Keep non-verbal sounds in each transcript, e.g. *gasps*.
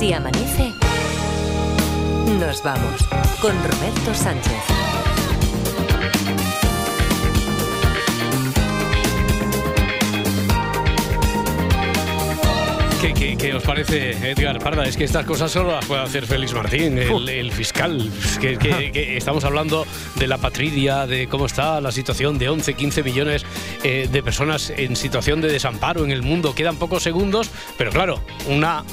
Así amanece. Nos vamos con Roberto Sánchez. ¿Qué, qué, os parece, Edgar Parda? Es que estas cosas solo las puede hacer Félix Martín, el, el fiscal. Que, que- que estamos hablando de la patridia, de cómo está la situación de 11, 15 millones eh, de personas en situación de desamparo en el mundo. Quedan pocos segundos, pero claro, una.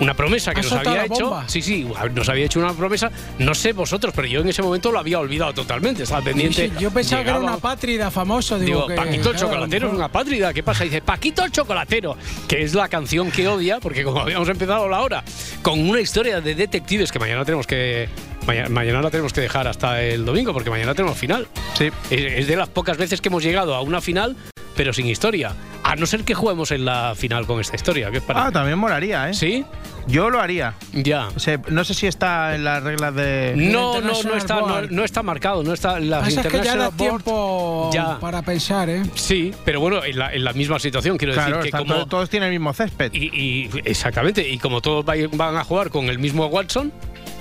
Una promesa que ¿Ha nos había hecho. bomba? Sí, sí, nos había hecho una promesa. No sé vosotros, pero yo en ese momento lo había olvidado totalmente. Estaba pendiente. Sí, yo pensaba que era una pátrida famoso. Digo, Digo, que, Paquito el Chocolatero es una pátrida. ¿Qué pasa? Dice, Paquito el Chocolatero, que es la canción que odia, porque como habíamos empezado la hora, con una historia de detectives que mañana tenemos que. Mañana, mañana la tenemos que dejar hasta el domingo, porque mañana tenemos final. Sí. Es, es de las pocas veces que hemos llegado a una final, pero sin historia. A no ser que juguemos en la final con esta historia. ¿Qué os parece? Ah, también molaría, ¿eh? ¿Sí? Yo lo haría. Ya. O sea, no sé si está en las reglas de. No, no, no está, no, está marcado, no está en las Pasa es que ya da Board. tiempo Ya. para pensar, ¿eh? Sí, pero bueno, en la, en la misma situación, quiero Claro, decir que como. to- todos tienen el mismo césped. Y, y- exactamente, y como todos van a jugar con el mismo Watson,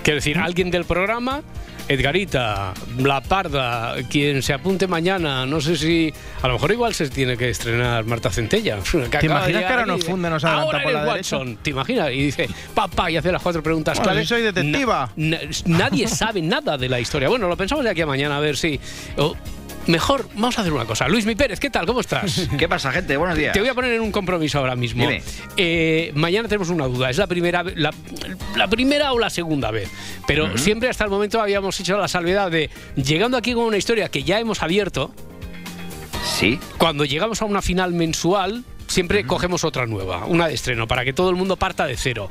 quiero decir, alguien del programa, Edgarita, La Parda, quien se apunte mañana, no sé si. A lo mejor igual se tiene que estrenar Marta Centella. *laughs* ¿Te imaginas que ahora nos funde, nos adelanta Ahora por la derecha? Watson, ¿te imaginas? Y dice, papá, y hace las cuatro preguntas Bueno, clave. si soy detectiva. Na- na- nadie sabe nada de la historia. Bueno, lo pensamos de aquí a mañana, a ver si. Mejor, vamos a hacer una cosa. Luis Mi Pérez, ¿qué tal? ¿Cómo estás? *laughs* ¿Qué pasa, gente? Buenos días. Te voy a poner en un compromiso ahora mismo. Dime. Eh, mañana tenemos una duda. ¿Es la primera, la, la primera o la segunda vez? Pero siempre hasta el momento habíamos hecho la salvedad de, llegando aquí con una historia que ya hemos abierto, Sí. cuando llegamos a una final mensual, siempre cogemos otra nueva, una de estreno, para que todo el mundo parta de cero.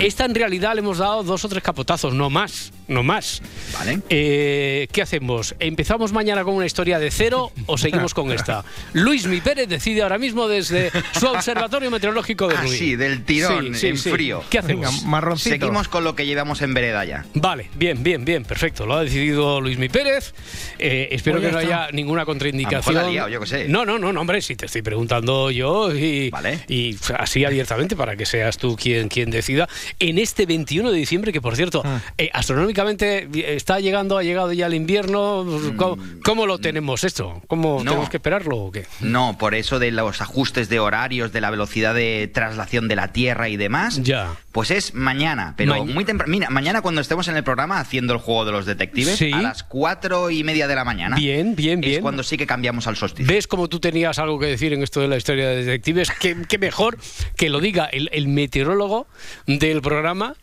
Esta en realidad le hemos dado dos o tres capotazos, no más, no más. Vale. Eh, ¿Qué hacemos? ¿Empezamos mañana con una historia de cero o seguimos con esta? *laughs* Luis Mi Pérez decide ahora mismo desde su observatorio meteorológico de Ah, Rubí. sí, del tirón, en frío. ¿Qué Venga, hacemos? marroncito. Seguimos con lo que llevamos en vereda ya. Vale, bien, bien, bien, perfecto. Lo ha decidido Luis Mi Pérez. Eh, espero Pues que no está. haya ninguna A lo mejor contraindicación. la ha liado, yo sé. No, no, no, no, hombre, si te estoy preguntando yo y, Vale. y así abiertamente para que seas tú quien, quien decida. En este 21 de diciembre, que por cierto, Ah. eh, astronómicamente está llegando, ha llegado ya el invierno. ¿Cómo, cómo lo tenemos esto? ¿Cómo Mm. No. tenemos que esperarlo o qué? No, por eso de los ajustes de horarios, de la velocidad de traslación de la Tierra y demás. Ya. Pues es mañana, pero Ma- muy temprano. Mira, mañana cuando estemos en el programa haciendo el juego de los detectives, Sí. a las cuatro y media de la mañana. Bien, bien, Es bien. cuando sí que cambiamos al solsticio. ¿Ves cómo tú tenías algo que decir en esto de la historia de detectives? ¿Qué, qué mejor que lo diga el, el meteorólogo del programa?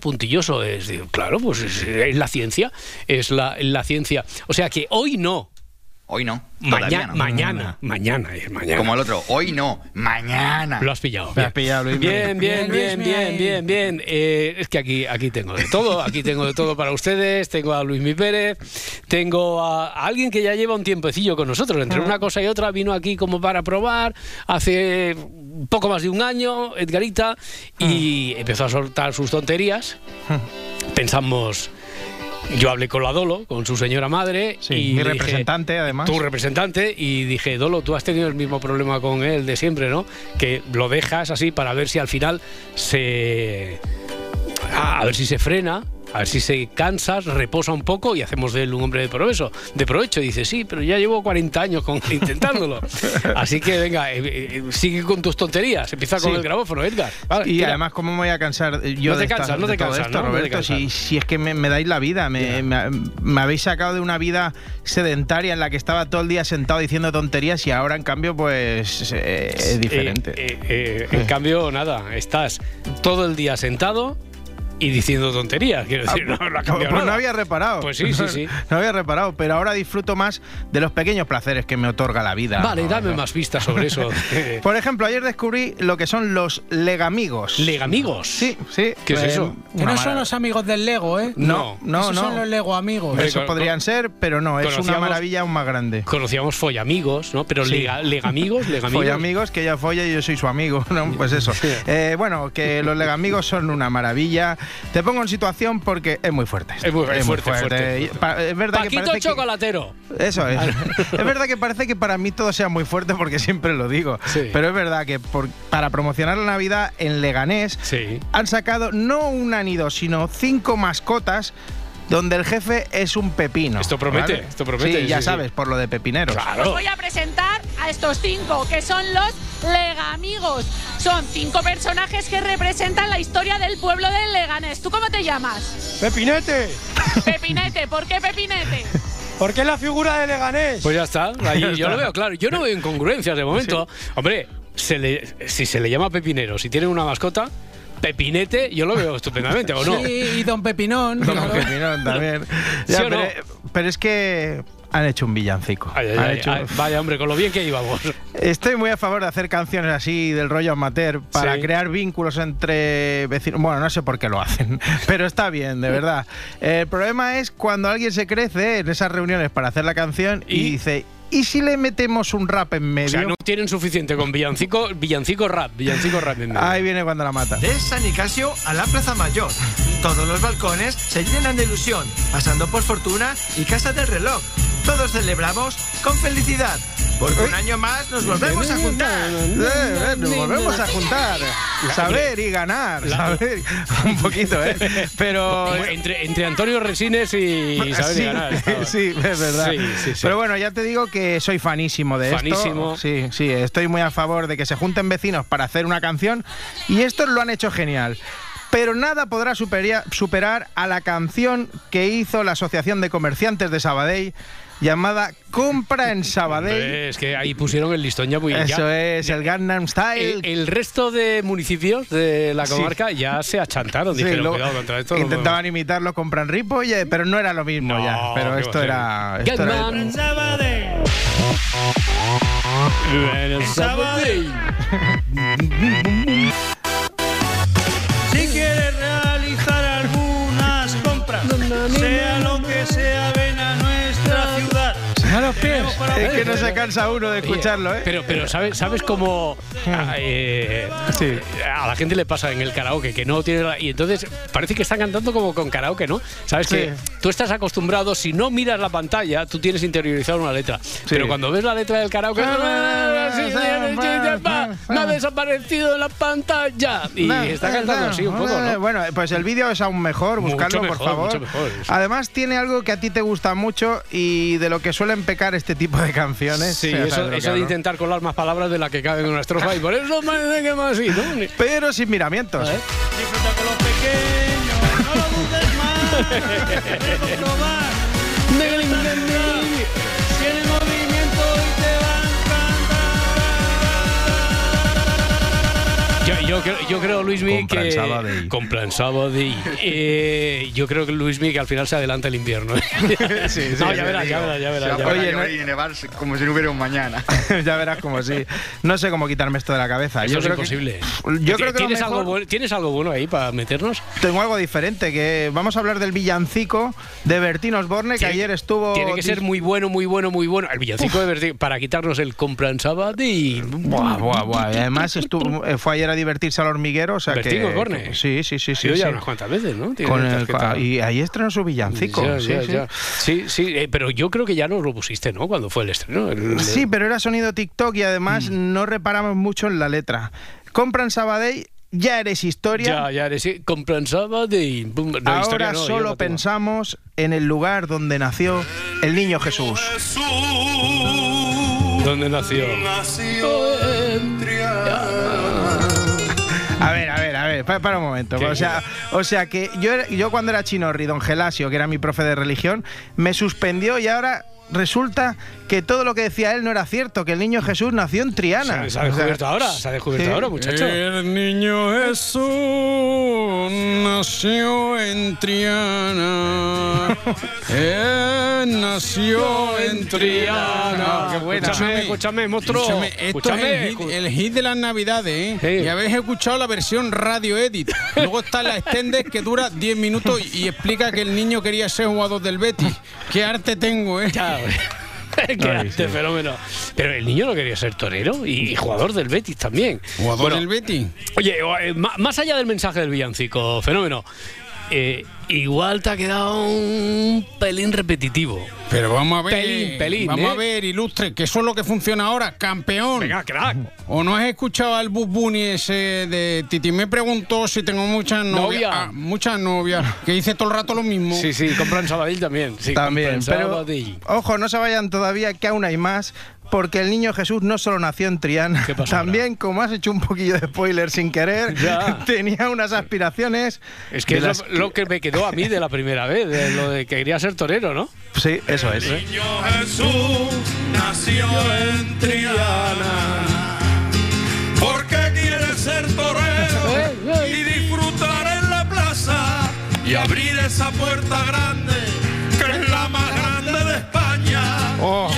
Puntilloso es. Claro, pues es, la ciencia. Es la ciencia. O sea que hoy no. Hoy no. Mañana, no. mañana, mañana es mañana. Como el otro. Hoy no. Mañana. Lo has pillado. Me has pillado, Luis. Bien, bien, Bien, bien, bien, bien, bien. Eh, es que aquí, aquí tengo de todo, aquí tengo de todo para ustedes. Tengo a Luis Mi Pérez, tengo a, a alguien que ya lleva un tiempecillo con nosotros. Entre una cosa y otra vino aquí como para probar hace poco más de un año, Edgarita, y empezó a soltar sus tonterías. Pensamos. Yo hablé con la Dolo, con su señora madre. Sí, y mi dije, representante, además. tu representante y dije, Dolo, tú has tenido el mismo problema con él de siempre, ¿no? Que lo dejas así para ver si al final se... A ver si se frena, a ver si se cansa, reposa un poco y hacemos de él un hombre de provecho. De provecho. Dice, sí, pero ya llevo 40 años con, *laughs* intentándolo. Así que venga, eh, eh, sigue con tus tonterías. Empieza con Sí. el grabófono, Edgar. Vale, Y tira. además, ¿cómo me voy a cansar eh, yo No te de, esta- cansas, no te cansas, esto, ¿no? No te Roberto? cansas. si, si es que me, me dais la vida, me, me- me habéis sacado de una vida sedentaria en la que estaba todo el día sentado diciendo tonterías y ahora, en cambio, pues eh, es diferente. Eh, eh, en cambio, nada, estás todo el día sentado y diciendo tonterías. Quiero decir, no, no ha cambiado pues no nada. había reparado. Pues sí, sí, sí. *laughs* No había reparado, pero ahora disfruto más de los pequeños placeres que me otorga la vida. Vale, dame Roberto. más pistas sobre eso. *laughs* Por ejemplo, ayer descubrí lo que son los legamigos. Legamigos. Sí, sí. ¿Qué es Eh, eso? Que no son los amigos del Lego, ¿eh? No, no, Esos no. son los Lego amigos. Hombre, Eso con- podrían ser, pero no, es una conocíamos- maravilla aún más grande. Conocíamos follamigos, ¿no? Pero Sí. lega- legamigos, *laughs* legamigos. Folla amigos, que ella folla y yo soy su amigo, ¿no? Pues eso. Eh, bueno, que los legamigos son una maravilla. Te pongo en situación porque es muy fuerte. Es muy, es fuerte, fuerte, Y pa- Es verdad que Paquito parece que- Chocolatero. Eso es. *laughs* es verdad que parece que para mí todo sea muy fuerte porque siempre lo digo. Sí. Pero es verdad que por- para promocionar la Navidad en Leganés Sí. han sacado no una ni dos, sino cinco mascotas donde el jefe es un pepino. Esto promete, ¿vale? esto promete, Sí, ya sí, sí. sabes, por lo de pepineros. Os Claro. voy a presentar a estos cinco, que son los Legamigos. Son cinco personajes que representan la historia del pueblo de Leganés. ¿Tú cómo te llamas? ¡Pepinete! *laughs* Pepinete. ¿Por qué Pepinete? ¿Por qué la figura de Leganés? Pues ya está. Ahí *laughs* yo lo veo claro. Yo no veo incongruencias de momento. Hombre, se le- si se le llama pepinero, si tiene una mascota, pepinete, yo lo veo estupendamente, ¿o no? Sí, y Don Pepinón. Don claro. Pepinón también. ¿Sí Ya, o no? pero, pero es que han hecho un villancico. Ay, ay, Han ay, hecho- ay, vaya, hombre, con lo bien que íbamos. *laughs* Estoy muy a favor de hacer canciones así del rollo amateur para Sí. crear vínculos entre vecinos. Bueno, no sé por qué lo hacen, *laughs* pero está bien, de verdad. El problema es cuando alguien se crece en esas reuniones para hacer la canción y, Y- dice, ¿y si le metemos un rap en medio? O sea, no tienen suficiente con villancico, villancico rap, villancico rap en medio. Ahí viene cuando la mata. De San Nicasio a la Plaza Mayor. Todos los balcones se llenan de ilusión, pasando por Fortuna y Casa del Reloj. Todos celebramos con felicidad, porque un año más nos volvemos a juntar. Eh, eh, nos volvemos a juntar. Saber y ganar. Saber. Un poquito, ¿eh? Pero. *laughs* Entre, entre Antonio Resines y *laughs* Isabel sí, Ganar. *laughs* estaba. sí, es verdad. Sí, sí, sí. Pero bueno, ya te digo que soy fanísimo de Fanísimo. esto. Sí, sí, estoy muy a favor de que se junten vecinos para hacer una canción y estos lo han hecho genial. Pero nada podrá superia- superar a la canción que hizo la Asociación de Comerciantes de Sabadell llamada Compra en Sabadell. Es que ahí pusieron el listón ya muy Eso ya- es, el Gangnam Style. El, el resto de municipios de la Sí. comarca ya se achantaron. Sí, Dijeron, luego cuidado contra esto. no intentaban imitarlo, compran Ripoll, pero no era lo mismo No, ya. Pero esto era. esto era- Gatman. Sabadell. *laughs* Sabadell. Que no se cansa uno de escucharlo, ¿eh? Pero, pero ¿sabes, sabes cómo a, eh, Sí. a la gente le pasa en el karaoke que no tiene la- y entonces parece que están cantando como con karaoke, ¿no? Sabes Sí. que tú estás acostumbrado, si no miras la pantalla, tú tienes interiorizado una letra. Pero cuando ves la letra del karaoke, Ah, me ha desaparecido de la pantalla y está cantando así un poco, ¿no? Bueno, pues el vídeo es aún mejor, buscarlo por favor. mucho mejor, sí. Además tiene algo que a ti te gusta mucho y de lo que suelen pecar este tipo de canciones. Sí, eso, de eso intentar colar más palabras de las que caben en una estrofa y por eso parece que más así, ¿no? *laughs* Pero sin miramientos. Disfruta con los pequeños, no lo dudes más. *laughs* Yo, yo, creo, yo creo, Luismi, que. Compran Sabadell. Eh, yo creo que Luismi que al final se adelanta el invierno. *laughs* Sí, sí, no, sí, ya verás, ya verás, ya verás. ya Oye, verás. no- y nevar como si no hubiera un mañana. *laughs* ya verás como sí. No sé cómo quitarme esto de la cabeza. Eso yo es creo que- imposible. yo creo que ¿Tienes, algo mejor- bueno, ¿Tienes algo bueno ahí para meternos? Tengo algo diferente, que vamos a hablar del villancico de Bertín Osborne, que Tiene- ayer estuvo... Tiene que ser muy bueno, muy bueno, muy bueno. El villancico de Bertín, para quitarnos el compran Sabadell. Buah, buah, buah. Y además estuvo, eh, fue ayer a divertirse al hormiguero, o sea Bertín que... Sí, sí, sí, Ha sí. sido ya sí. unas cuantas veces, ¿no? Con el- y ahí estrenó su villancico. Ya, sí, ya, sí. ya. Sí, sí, eh, pero yo creo que ya nos lo pusiste, ¿no? Cuando fue el estreno. El- Sí, pero era sonido TikTok y además Mm. no reparamos mucho en la letra. Compran Sabadell, ya eres historia. Ya, ya eres, sí, compran Sabadell. Pum, no, Ahora historia no, solo no pensamos en el lugar donde nació el niño Jesús. ¿Dónde nació? A ver, a ver, a ver, pa- para, un momento. ¿Qué? O sea, o sea que yo, yo cuando era chinorri, don Gelasio, que era mi profe de religión, me suspendió y ahora resulta que todo lo que decía él no era cierto, que el niño Jesús nació en Triana. Se, se ha O sea, descubierto ahora, se ha descubierto sí. ahora, muchacho. El niño Jesús nació en Triana. *laughs* Él nació en Triana. Qué buena. Escúchame, escúchame, monstruo. Escúchame, esto Escúchame. es el hit, el hit de las navidades, ¿eh? Sí. Y habéis escuchado la versión radio edit. Luego está la extended que dura 10 minutos y explica que el niño quería ser jugador del Betis. Qué arte tengo, ¿eh? Ya, *laughs* Qué Ay, arte, sí. fenómeno. Pero el niño no quería ser torero y, jugador del Betis también. Jugador Bueno, del Betty. Oye, eh, más allá del mensaje del villancico, fenómeno. eh, igual te ha quedado un pelín repetitivo. Pero vamos a ver. Pelín, pelín, Vamos ¿eh? a ver, ilustre, que eso es lo que funciona ahora. Campeón. Venga, crack. ¿O no has escuchado al Bubuni ese de Titi? Me preguntó si tengo muchas novias. Novia. Ah, muchas novias. Que dice todo el rato lo mismo. Sí, sí, compran Sabadell también. Sí, También, pero Sabadell. ojo, no se vayan todavía, que aún hay más, porque el niño Jesús no solo nació en Triana, ¿Qué pasó también, como has hecho un poquillo de spoiler sin querer, *laughs* Ya. *laughs* tenía unas aspiraciones. Es que es las lo, lo que me quedó a mí de la primera vez, de lo de que quería ser torero, ¿no? Sí, eso es. Niño Jesús nació en Triana. Porque quiere ser torero *laughs* y disfrutar en la plaza y abrir esa puerta grande que es la más grande. Oh,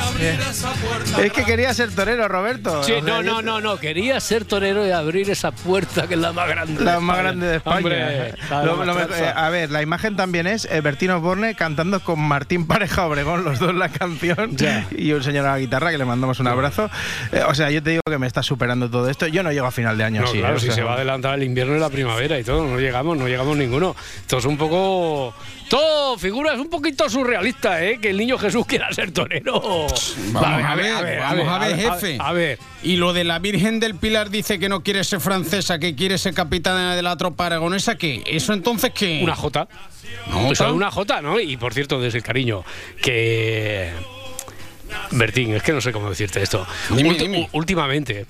Es que quería ser torero, Roberto. Sí, no, no, no, no. Quería ser torero y abrir esa puerta que es la más grande. La de más España. grande de España. Hombre, Lo- lo eh, a ver, la imagen también es eh, Bertino Osborne cantando con Martín Pareja Obregón, los dos la canción, y un señor a la guitarra que le mandamos un abrazo. Eh, o sea, yo te digo que me está superando todo esto. Yo no llego a final de año No, así. claro, eh, si sea, se va a adelantar el invierno y la primavera y todo, no llegamos, no llegamos ninguno. Esto es un poco. Todo figuras un poquito surrealista, ¿eh? Que el niño Jesús quiera ser torero. Vamos a ver, vamos a ver, jefe. A ver, Y lo de la Virgen del Pilar dice que no quiere ser francesa, que quiere ser capitana de la tropa aragonesa, ¿qué? ¿Eso entonces qué? una J. Es una J, ¿no? Y por cierto, desde el cariño, que. Bertín, es que no sé cómo decirte esto. Dime, dime. Últimamente.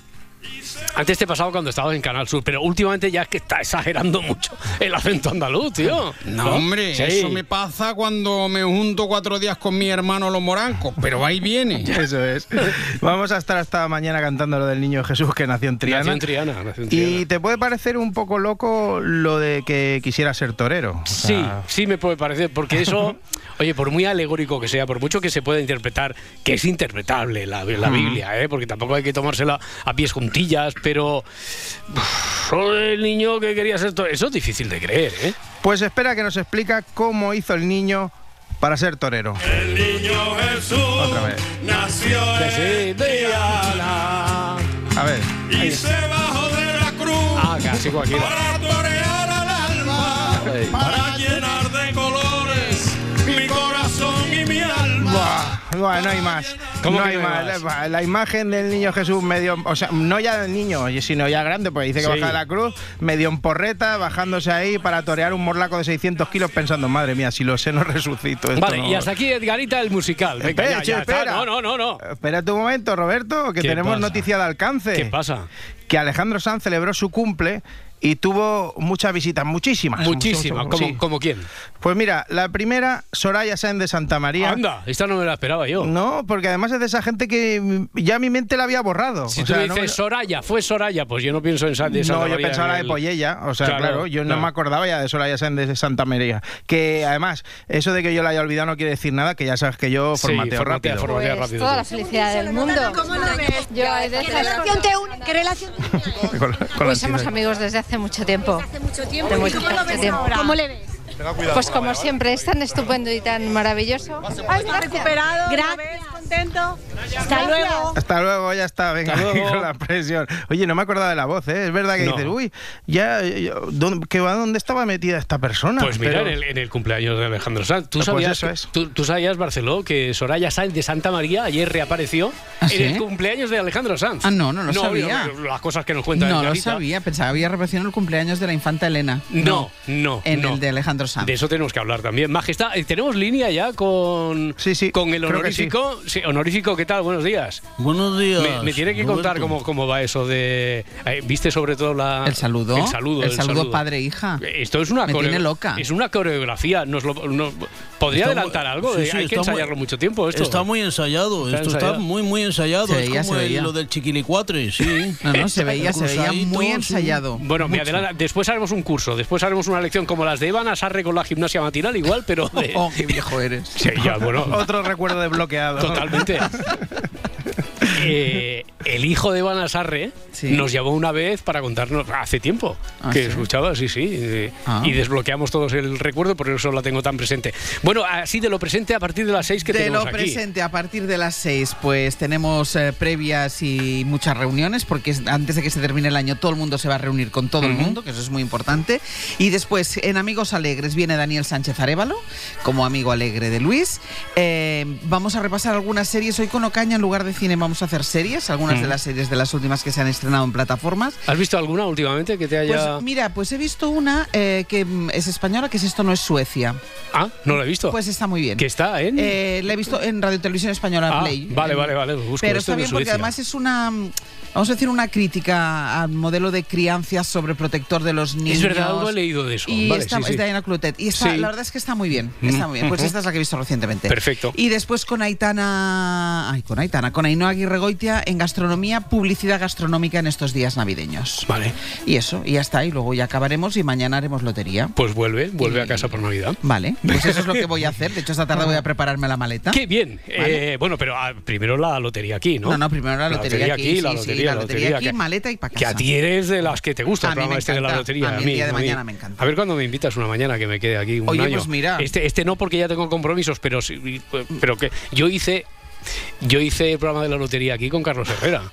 Antes te pasaba cuando estabas en Canal Sur, pero últimamente ya es que está exagerando mucho el acento andaluz, tío. No, hombre, Sí. eso me pasa cuando me junto cuatro días con mi hermano los morancos, pero ahí viene. *laughs* Eso es. Vamos a estar hasta mañana cantando lo del niño Jesús que nació en Triana. Nació en Triana, nació en Y Triana. te puede parecer un poco loco lo de que quisiera ser torero. O Sí, sea, sí me puede parecer, porque eso, *laughs* oye, por muy alegórico que sea, por mucho que se pueda interpretar, que es interpretable la, la Biblia, ¿eh? porque tampoco hay que tomársela a pies juntillas, pero uf, el niño que quería ser torero, eso es difícil de creer, ¿eh? Pues espera que nos explica cómo hizo el niño para ser torero. El niño Jesús Otra vez. nació en Triana A ver. y se bajó de la cruz Ah, casi cualquiera. para torear al alma, para No hay más. ¿Cómo no que hay no hay más. más? La- imagen del niño Jesús medio, o sea, no ya del niño, sino ya grande, pues dice que Sí. baja de la cruz, medio en porreta, bajándose ahí para torear un morlaco de 600 kilos pensando, madre mía, si lo sé no resucito. esto Vale, no- y hasta aquí Edgarita el musical. Venga, Espera, ya, che, ya está. espera. No, no, no, no. Espérate un momento, Roberto, que ¿Qué tenemos pasa? noticia de alcance. ¿Qué pasa? Que Alejandro Sanz celebró su cumple y tuvo muchas visitas, muchísimas. Muchísima. Mucho- ¿Como, sí. como quién? Pues mira, la primera, Soraya Sáenz de Santa María. Anda, esta no me la esperaba yo. No, porque además es de esa gente que ya mi mente la había borrado. Si O tú sea, me no dices me- Soraya, fue Soraya, pues yo no pienso en de Santa No, yo pensaba en la de el- Pollella, o sea, Claro, claro, yo no no. me acordaba ya de Soraya Sáenz de Santa María. Que además, eso de que yo la haya olvidado no quiere decir nada, que ya sabes que yo Sí, formateo formatea, rápido. formatea Pues rápido. toda la felicidad del mundo. Yo hay de ¿Qué esas relación te une? ¿Qué relación te une? Pues somos amigos desde hace mucho tiempo. Hace mucho tiempo. ¿Y mucho cómo lo ves tiempo. ahora? ¿Cómo le ves? Pues como siempre, es tan estupendo y tan maravilloso. Ay, ¿Estás recuperado? Gracias. contento? Hasta luego. Hasta luego, ya está, venga, luego. con la presión. Oye, no me acordaba de la voz, ¿eh? Es verdad que No. dices, uy, ya, ya, ¿dónde, que va, ¿dónde estaba metida esta persona? Pues mira, Pero- en, el, en el cumpleaños de Alejandro Sanz. ¿Tú Pues sabías, eso que- es. tú, tú sabías, Barceló, que Soraya Sáenz de Santa María ayer reapareció ¿Ah, en sí? el cumpleaños de Alejandro Sanz? Ah, no, no lo sabía. yo- Las cosas que nos cuentan No lo sabía, pensaba que había repartido en el cumpleaños de la infanta Elena. No, no, En no. el de Alejandro De eso tenemos que hablar también. Majestad, eh, ¿tenemos línea ya con, Sí, sí, con el honorífico? Sí, honorífico, ¿qué tal? Buenos días. Buenos días. Me, me tiene que contar cómo, cómo va eso de... eh, ¿Viste sobre todo la... El saludo. El saludo. El saludo padre-hija. Esto es una Me tiene loca. Es una coreografía. Nos lo, no- ¿Podría Está adelantar algo? sí, Eh, sí, Hay que muy- ensayarlo mucho tiempo esto. Está muy ensayado, Está esto ensayado. está muy, muy ensayado. Se es veía, como se el- veía. lo del chiquilicuatre, sí. *laughs* No, no, se veía, se veía muy ensayado. Bueno, me adelanta- después haremos un curso, después haremos una lección como las de Iván Con la gimnasia matinal, igual, pero de... *laughs* Oh, qué viejo eres. Sí, ya, bueno, Otro recuerdo desbloqueado. totalmente. *laughs* eh, el hijo de Iván Asarre Sí. nos llamó una vez para contarnos, hace tiempo, Ah, que ¿sí? escuchaba, sí, sí, eh, Ah. y desbloqueamos todos el recuerdo, por eso la tengo tan presente. Bueno, así de lo presente a partir de las seis que de tenemos lo aquí. presente, a partir de las 6, pues tenemos eh, previas y muchas reuniones, porque es- antes de que se termine el año todo el mundo se va a reunir con todo el mundo, que eso es muy importante. Y después, en Amigos Alegres, viene Daniel Sánchez Arevalo, como amigo alegre de Luis. Vamos a repasar algunas series. Hoy con Ocaña, en lugar de cine, vamos a hacer series, algunas de Ujú. las series de las últimas que se han estrenado en plataformas. ¿Has visto alguna últimamente que te haya...? Pues mira, pues he visto una eh, que mm, es española, que es Esto no es Suecia. ah, no la he visto. Pues está muy bien. que está en... Eh, la he visto en Radio Televisión Española Ah, Play. vale, vale, vale, busco Pero está bien porque además es una, mm, vamos a decir, una crítica al modelo de crianza sobre protector de los niños. es verdad, algo he leído de eso. Y Vale, está, sí, sí. es de Diana Clotet. Y está, Sí. la verdad es que está muy bien. Está muy bien. Pues esta es la que he visto recientemente. Perfecto. Y después con Aitana. Ay, con Aitana. Con Ainhoa Aguirre Goitia en gastronomía, publicidad gastronómica en estos días navideños. Vale, Y eso, y ya está. Y luego ya acabaremos y mañana haremos lotería. pues vuelve, vuelve a casa por Navidad. Vale, *laughs* pues eso es lo que voy a hacer. De hecho, esta tarde voy a prepararme la maleta. Qué bien. Eh, bueno, pero ah, primero la lotería aquí, ¿no? No, no, primero la lotería aquí, la sí, sí, lotería, la la lotería aquí, maleta y pa' Que a ti eres de las que te gusta el programa este de la lotería. A mí el día de mañana me encanta. A ver cuándo me invitas una mañana que me quede aquí un Oye, año. pues mira. Este, este no porque ya tengo compromisos, pero sí, pero que yo hice yo hice el programa de la lotería aquí con Carlos Herrera.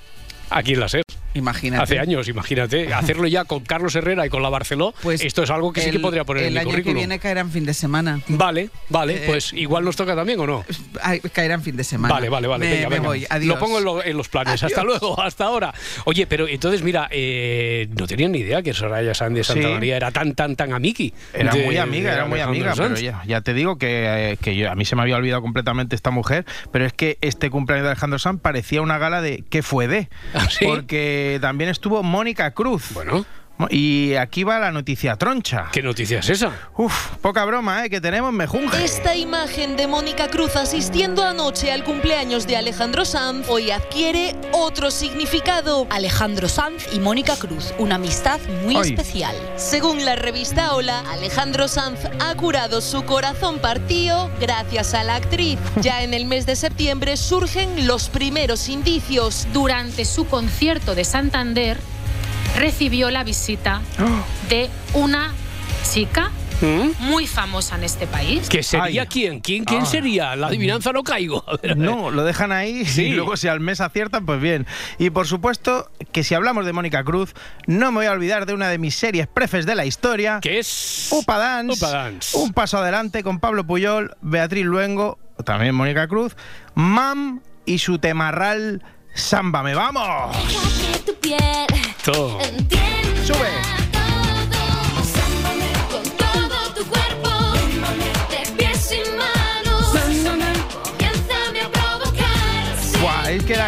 Aquí en la SER. Imagínate. Hace años, imagínate. *laughs* Hacerlo ya con Carlos Herrera y con la Barceló, Pues esto es algo que sí que el- podría poner el en mi año currículum. que viene caerá en fin de semana. Vale, vale, Eh, pues igual nos toca también o no. *laughs* Caerá en fin de semana. Vale, vale, vale. Me, venga, me venga. voy. Adiós. Lo pongo en, lo- en los planes. Hasta luego, hasta ahora. Oye, pero entonces, mira, eh, no tenía ni idea que Soraya Sánchez de Santa Sí. María era tan, tan, tan amiki. Era de- muy amiga, era muy amiga, pero ya, ya te digo que, eh, que yo- a mí se me había olvidado completamente esta mujer, pero es que este cumpleaños de Alejandro Sanz parecía una gala de ¿qué fue de? ¿Ah, *laughs* sí? Porque también estuvo Mónica Cruz. Bueno, Y aquí va la noticia troncha. ¿qué noticia es esa? Uf, poca broma, ¿eh? Que tenemos mejunje. Esta imagen de Mónica Cruz asistiendo anoche al cumpleaños de Alejandro Sanz hoy adquiere otro significado. Alejandro Sanz y Mónica Cruz, una amistad muy especial. Según la revista Hola, Alejandro Sanz ha curado su corazón partido gracias a la actriz. *laughs* Ya en el mes de septiembre surgen los primeros indicios. Durante su concierto de Santander recibió la visita *gasps* de una chica ¿Mm? muy famosa en este país. ¿Que sería Ay. quién? ¿Quién, quién Ah. sería? La adivinanza no caigo. No, lo dejan ahí Sí. y luego si al mes aciertan, pues bien. Y por supuesto que si hablamos de Mónica Cruz, no me voy a olvidar de una de mis series prefes de la historia, ¿Qué es? Upa Dance. Upa Dance. Un paso adelante con Pablo Puyol, Beatriz Luengo, también Mónica Cruz, Mam y su temarral Sámbame, vamos. Todo.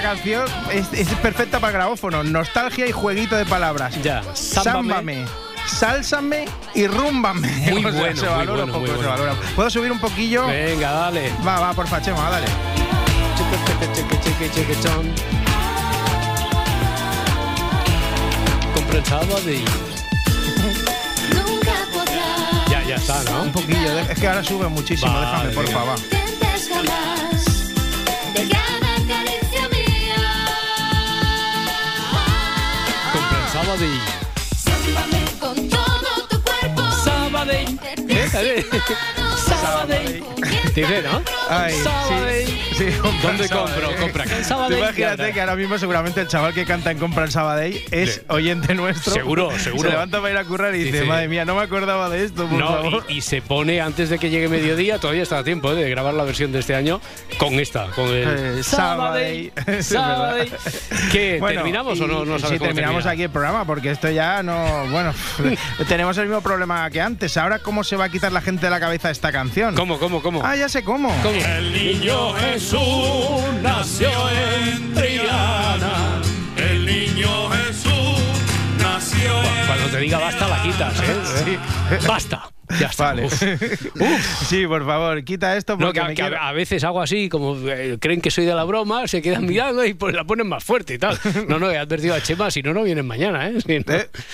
Canción es, es perfecta para grabófono, nostalgia y jueguito de palabras. Ya, sámbame. Sálsame y rúmbame. Muy *laughs* bueno, se muy valora bueno, un poco, muy se bueno. valora. ¿Puedo subir un poquillo? Venga, dale. Va, va, por Chema, dale. Cheque, cheque, cheque, cheque, chon. Comprensaba de Ya, ya está, ¿no? Un poquillo, es que ahora sube muchísimo, Vale, déjame, por venga. Sabadell. ¿Eh? ¿Sabes? Sabadell. Dice, ¿no? Ay, sí, sí, compra ¿Dónde Sabadell. compro? Compra en Tú imagínate que ahora mismo seguramente el chaval que canta en Compra en Sabadell es Sí. oyente nuestro. Seguro, seguro. Se levanta para ir a currar y dice, Dice- madre mía, no me acordaba de esto, por No, favor. y, y se pone antes de que llegue mediodía, todavía está a tiempo ¿eh? de grabar la versión de este año con esta, con el Eh, Sabadell. *laughs* Es verdad. Sabadell. ¿Qué? Bueno, ¿Terminamos o no? no y- sabes sí, cómo terminamos termina? aquí el programa porque esto ya no. Bueno, *laughs* tenemos el mismo problema que antes. Ahora, ¿cómo se va a quitar la gente de la cabeza esta canción? ¿Cómo, cómo, cómo? Ah, ya sé cómo. ¿Cómo? El niño Jesús nació en Triana. El niño Jesús nació en Cuando te diga basta, la quitas, ¿eh? Basta. Ya está. Vale. *laughs* Uf. Sí, por favor, quita esto No, porque que, me que a- quiero- a veces hago así, como eh, creen que soy de la broma, se quedan mirando y pues la ponen más fuerte y tal. No, no, he advertido a Chema, si no, no vienen mañana, ¿eh? Si no,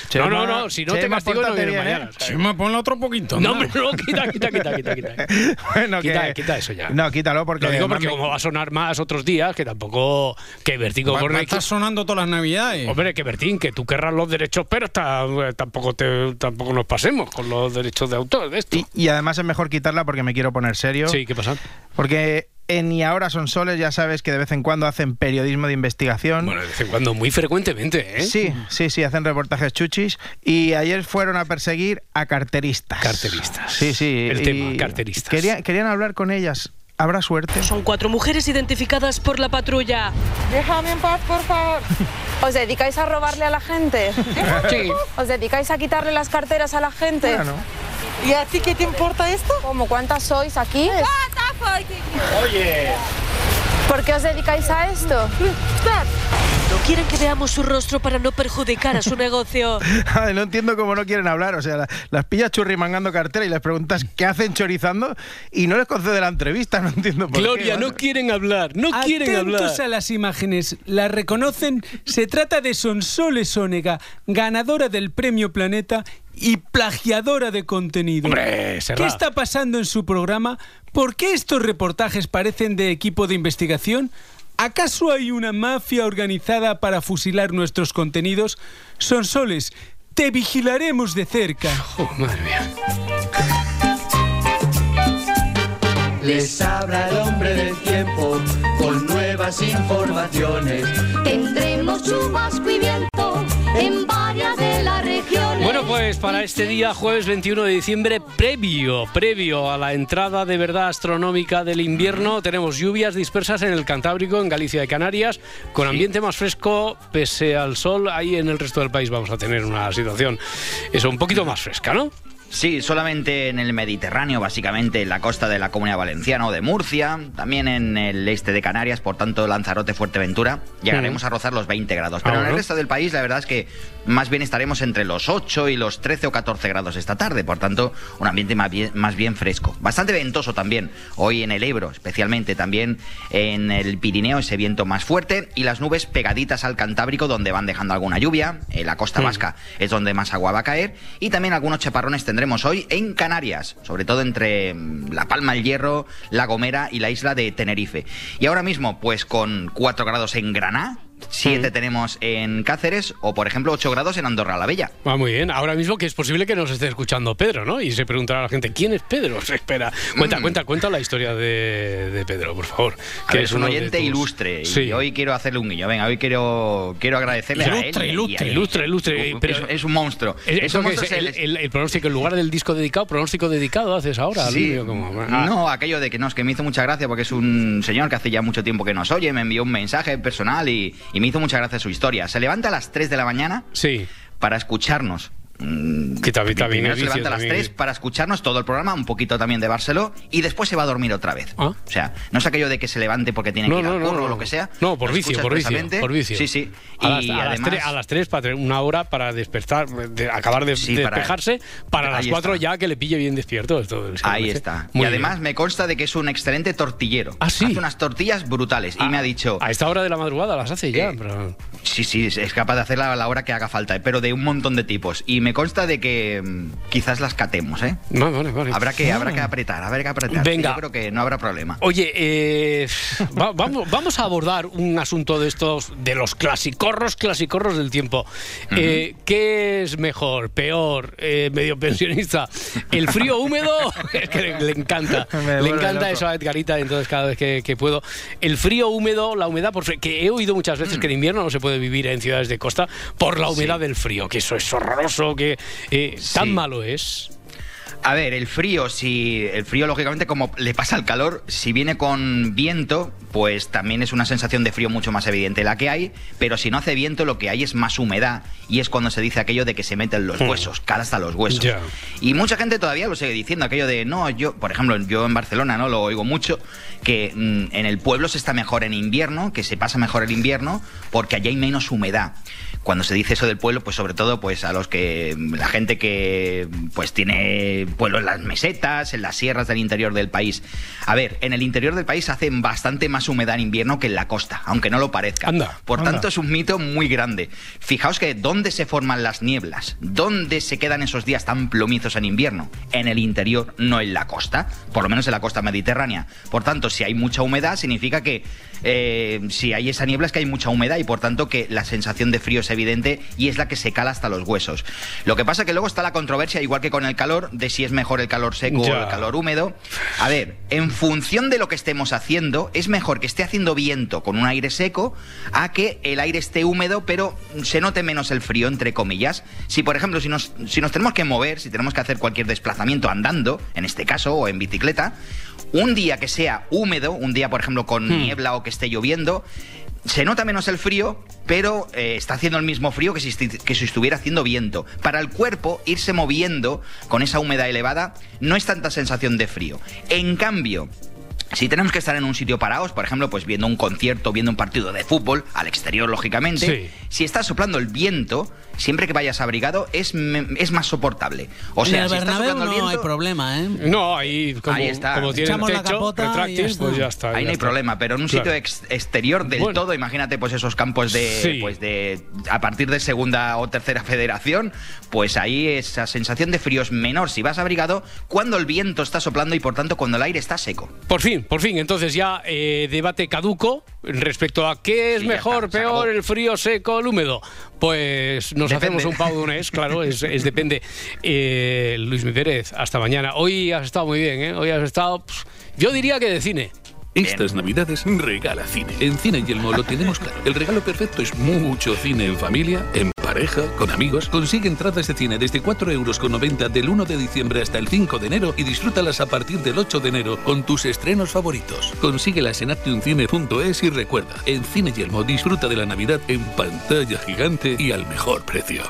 Chema, no, no, no, si no te Chema, castigo, no vienen bien, mañana. ¿eh? ¿sabes? Chema, ponle otro poquito. No, ¿no? hombre, no, quita, quita, quita, quita, quita. *laughs* Bueno, Quita, que- quita eso ya. No, quítalo porque Lo digo porque me- como va a sonar más otros días, que tampoco... Que a Corne... estar sonando todas las navidades. Hombre, que Bertín, que tú querrás los derechos, pero está- tampoco, te, tampoco nos pasemos con los derechos de autor de esto. Y, y además es mejor quitarla porque me quiero poner serio. Sí, ¿qué pasa? Porque en Y ahora son soles, ya sabes que de vez en cuando hacen periodismo de investigación. Bueno, de vez en cuando, muy frecuentemente, ¿eh? Sí, sí, sí, hacen reportajes chuchis. Y ayer fueron a perseguir a carteristas. Carteristas. Sí, sí. El y tema, carteristas. Querían, querían hablar con ellas. ¿Habrá suerte? Son cuatro mujeres identificadas por la patrulla. Déjame en paz, por favor. *laughs* ¿Os dedicáis a robarle a la gente? *laughs* Sí. ¿Os dedicáis a quitarle las carteras a la gente? Bueno. ¿Y a ti qué te importa esto? ¿Cómo cuántas sois aquí? Oye. ¿Por qué os dedicáis a esto? No quieren que veamos su rostro para no perjudicar a su negocio. *laughs* Ay, no entiendo cómo no quieren hablar. O sea, la- las pillas churrimangando cartera y les preguntas qué hacen chorizando y no les concede la entrevista. No entiendo por Gloria, qué. no quieren hablar, no quieren hablar. A las imágenes, la reconocen. Se trata de Sonsoles Onega, ganadora del Premio Planeta y plagiadora de contenido. Hombre. ¿Qué está pasando en su programa? ¿Por qué estos reportajes parecen de equipo de investigación? ¿Acaso hay una mafia organizada para fusilar nuestros contenidos? Sonsoles, te vigilaremos de cerca. Oh, madre mía. Les habla el hombre del tiempo con nuevas informaciones. Tendremos chubasco y viento en varias de pues para este día, jueves 21 de diciembre, previo, previo a la entrada de verdad astronómica del invierno, tenemos lluvias dispersas en el Cantábrico, en Galicia y Canarias, con ambiente más fresco, pese al sol, ahí en el resto del país vamos a tener una situación, eso, un poquito más fresca, ¿no? Sí, solamente en el Mediterráneo, básicamente en la costa de la Comunidad Valenciana o de Murcia, también en el este de Canarias, por tanto Lanzarote, Fuerteventura, llegaremos a rozar los 20 grados. Pero Ah, en el resto del país la verdad es que más bien estaremos entre los 8 y los 13 o 14 grados esta tarde, por tanto un ambiente más bien, más bien fresco. Bastante ventoso también, hoy en el Ebro, especialmente también en el Pirineo, ese viento más fuerte y las nubes pegaditas al Cantábrico donde van dejando alguna lluvia, en la costa vasca es donde más agua va a caer. Y también algunos chaparrones tendremos hoy en Canarias, sobre todo entre mm, La Palma, el Hierro, La Gomera y la isla de Tenerife. Y ahora mismo, pues con 4 grados en Granada, 7 tenemos en Cáceres o, por ejemplo, 8 grados en Andorra la Bella. Va muy bien. Ahora mismo que es posible que nos esté escuchando Pedro, ¿no? Y se preguntará a la gente, ¿quién es Pedro? *laughs* Se espera. Cuenta, cuenta, cuenta la historia de, de Pedro, por favor. A ver, es un oyente tus- ilustre Sí. y hoy quiero hacerle un guiño. Venga, hoy quiero, quiero agradecerle a Ilustre, él. y a ilustre, él. ilustre, ilustre, Es- pero- es, es un monstruo. Eh, Es ¿Eso un es? monstruo, el, es- el- el pronóstico, en lugar del disco dedicado, pronóstico dedicado haces ahora. Sí. Como- ah. No, aquello de que no, es que me hizo mucha gracia porque es un señor que hace ya mucho tiempo que nos oye, me envió un mensaje personal y, y me hizo mucha gracia su historia. Se levanta a las 3 de la mañana sí. para escucharnos. Mm, Que también- es se levanta a las también 3 para escucharnos todo el programa, un poquito también de Barceló, y después se va a dormir otra vez. Ah. O sea, no es aquello de que se levante porque tiene No, que ir no, al curro no. o lo que sea. No, por vicio, por vicio, por vicio. Sí, sí. A, las, Y a las además- tres, a las tres, para tener una hora para despertar, de acabar de, Sí, de para- despejarse, para, las Ahí cuatro está. ya que le pille bien despierto. Esto, es que Ahí está. muy y además bien. me consta de que es un excelente tortillero. Ah, sí. Hace unas tortillas brutales. y me ha dicho. A esta hora de la madrugada las hace ya. Eh, pero- Sí, sí, es capaz de hacerla a la hora que haga falta, pero de un montón de tipos. Y me consta de que mm, quizás las catemos, ¿eh? Vale, vale, vale. Habrá que, habrá que Ah. apretar, habrá que apretar. Venga. Yo creo que no habrá problema. Oye, eh, va- vamos, vamos a abordar un asunto de estos, de los clasicorros, clasicorros del tiempo. Eh, ¿Qué es mejor, peor, eh, medio pensionista? ¿El frío húmedo? *laughs* Es que le, le encanta. *laughs* Me Le vuelve encanta loco. eso a Edgarita, entonces cada vez que, que puedo. El frío húmedo, la humedad, por, que he oído muchas veces que en invierno no se puede vivir en ciudades de costa por la humedad del frío, que eso es horroroso, que eh, tan malo es. A ver, el frío, si el frío lógicamente como le pasa al calor, si viene con viento, pues también es una sensación de frío mucho más evidente la que hay, pero si no hace viento lo que hay es más humedad y es cuando se dice aquello de que se meten los Hmm. huesos, cala hasta los huesos. Y mucha gente todavía lo sigue diciendo, aquello de, no, yo, por ejemplo, yo en Barcelona, ¿no? Lo oigo mucho, que mm, en el pueblo se está mejor en invierno, que se pasa mejor el invierno, porque allí hay menos humedad. Cuando se dice eso del pueblo, pues sobre todo, pues a los que, la gente que, pues tiene pueblos en las mesetas, en las sierras del interior del país. A ver, en el interior del país hace bastante más humedad en invierno que en la costa, aunque no lo parezca. Por anda. tanto, es un mito muy grande. Fijaos que dónde se forman las nieblas, dónde se quedan esos días tan plomizos en invierno, en el interior, no en la costa, por lo menos en la costa mediterránea. Por tanto, si hay mucha humedad, significa que eh, si hay esa niebla es que hay mucha humedad y por tanto que la sensación de frío es evidente y es la que se cala hasta los huesos. Lo que pasa que luego está la controversia, igual que con el calor, de si es mejor el calor seco o el calor húmedo. A ver, en función de lo que estemos haciendo, es mejor que esté haciendo viento con un aire seco a que el aire esté húmedo, pero se note menos el frío, entre comillas. Si, por ejemplo, si nos, si nos tenemos que mover, si tenemos que hacer cualquier desplazamiento andando, en este caso, o en bicicleta, un día que sea húmedo, un día, por ejemplo, con Hmm. niebla o que esté lloviendo, se nota menos el frío, pero eh, está haciendo el mismo frío que si, que si estuviera haciendo viento. Para el cuerpo, irse moviendo con esa humedad elevada no es tanta sensación de frío. En cambio, si tenemos que estar en un sitio parados, por ejemplo, pues viendo un concierto, viendo un partido de fútbol, al exterior, lógicamente, Sí. si está soplando el viento, siempre que vayas abrigado, es, me- es más soportable. O sea, en el si está Bernabéu soplando el no viento, hay problema, ¿eh? No, ahí como, Ahí está. como tienen Echamos la techo, capota y ya retráctil, está. pues ya está. Ahí ya no hay problema, pero en un Claro. sitio ex- exterior del Bueno. todo, imagínate pues esos campos de, Sí. pues de a partir de segunda o tercera *laughs* federación, pues ahí esa sensación de frío es menor si vas abrigado cuando el viento está soplando y por tanto cuando el aire está seco. Por fin, por fin. Entonces ya eh, debate caduco respecto a qué es Sí, mejor, está, peor, el frío, seco, el húmedo. Pues nos Depende. hacemos un pau de un es, claro, es, es depende. Eh, Luis Mi Pérez, hasta mañana. Hoy has estado muy bien, ¿eh? Hoy has estado, yo diría que de cine. Estas navidades regala cine. En Cine Yelmo lo tenemos claro. El regalo perfecto es mucho cine en familia, en con amigos. Consigue entradas de cine desde 4,90 euros del 1 de diciembre hasta el 5 de enero y disfrútalas a partir del 8 de enero con tus estrenos favoritos. Consíguelas en actioncine.es y recuerda, en Cine Yelmo disfruta de la Navidad en pantalla gigante y al mejor precio.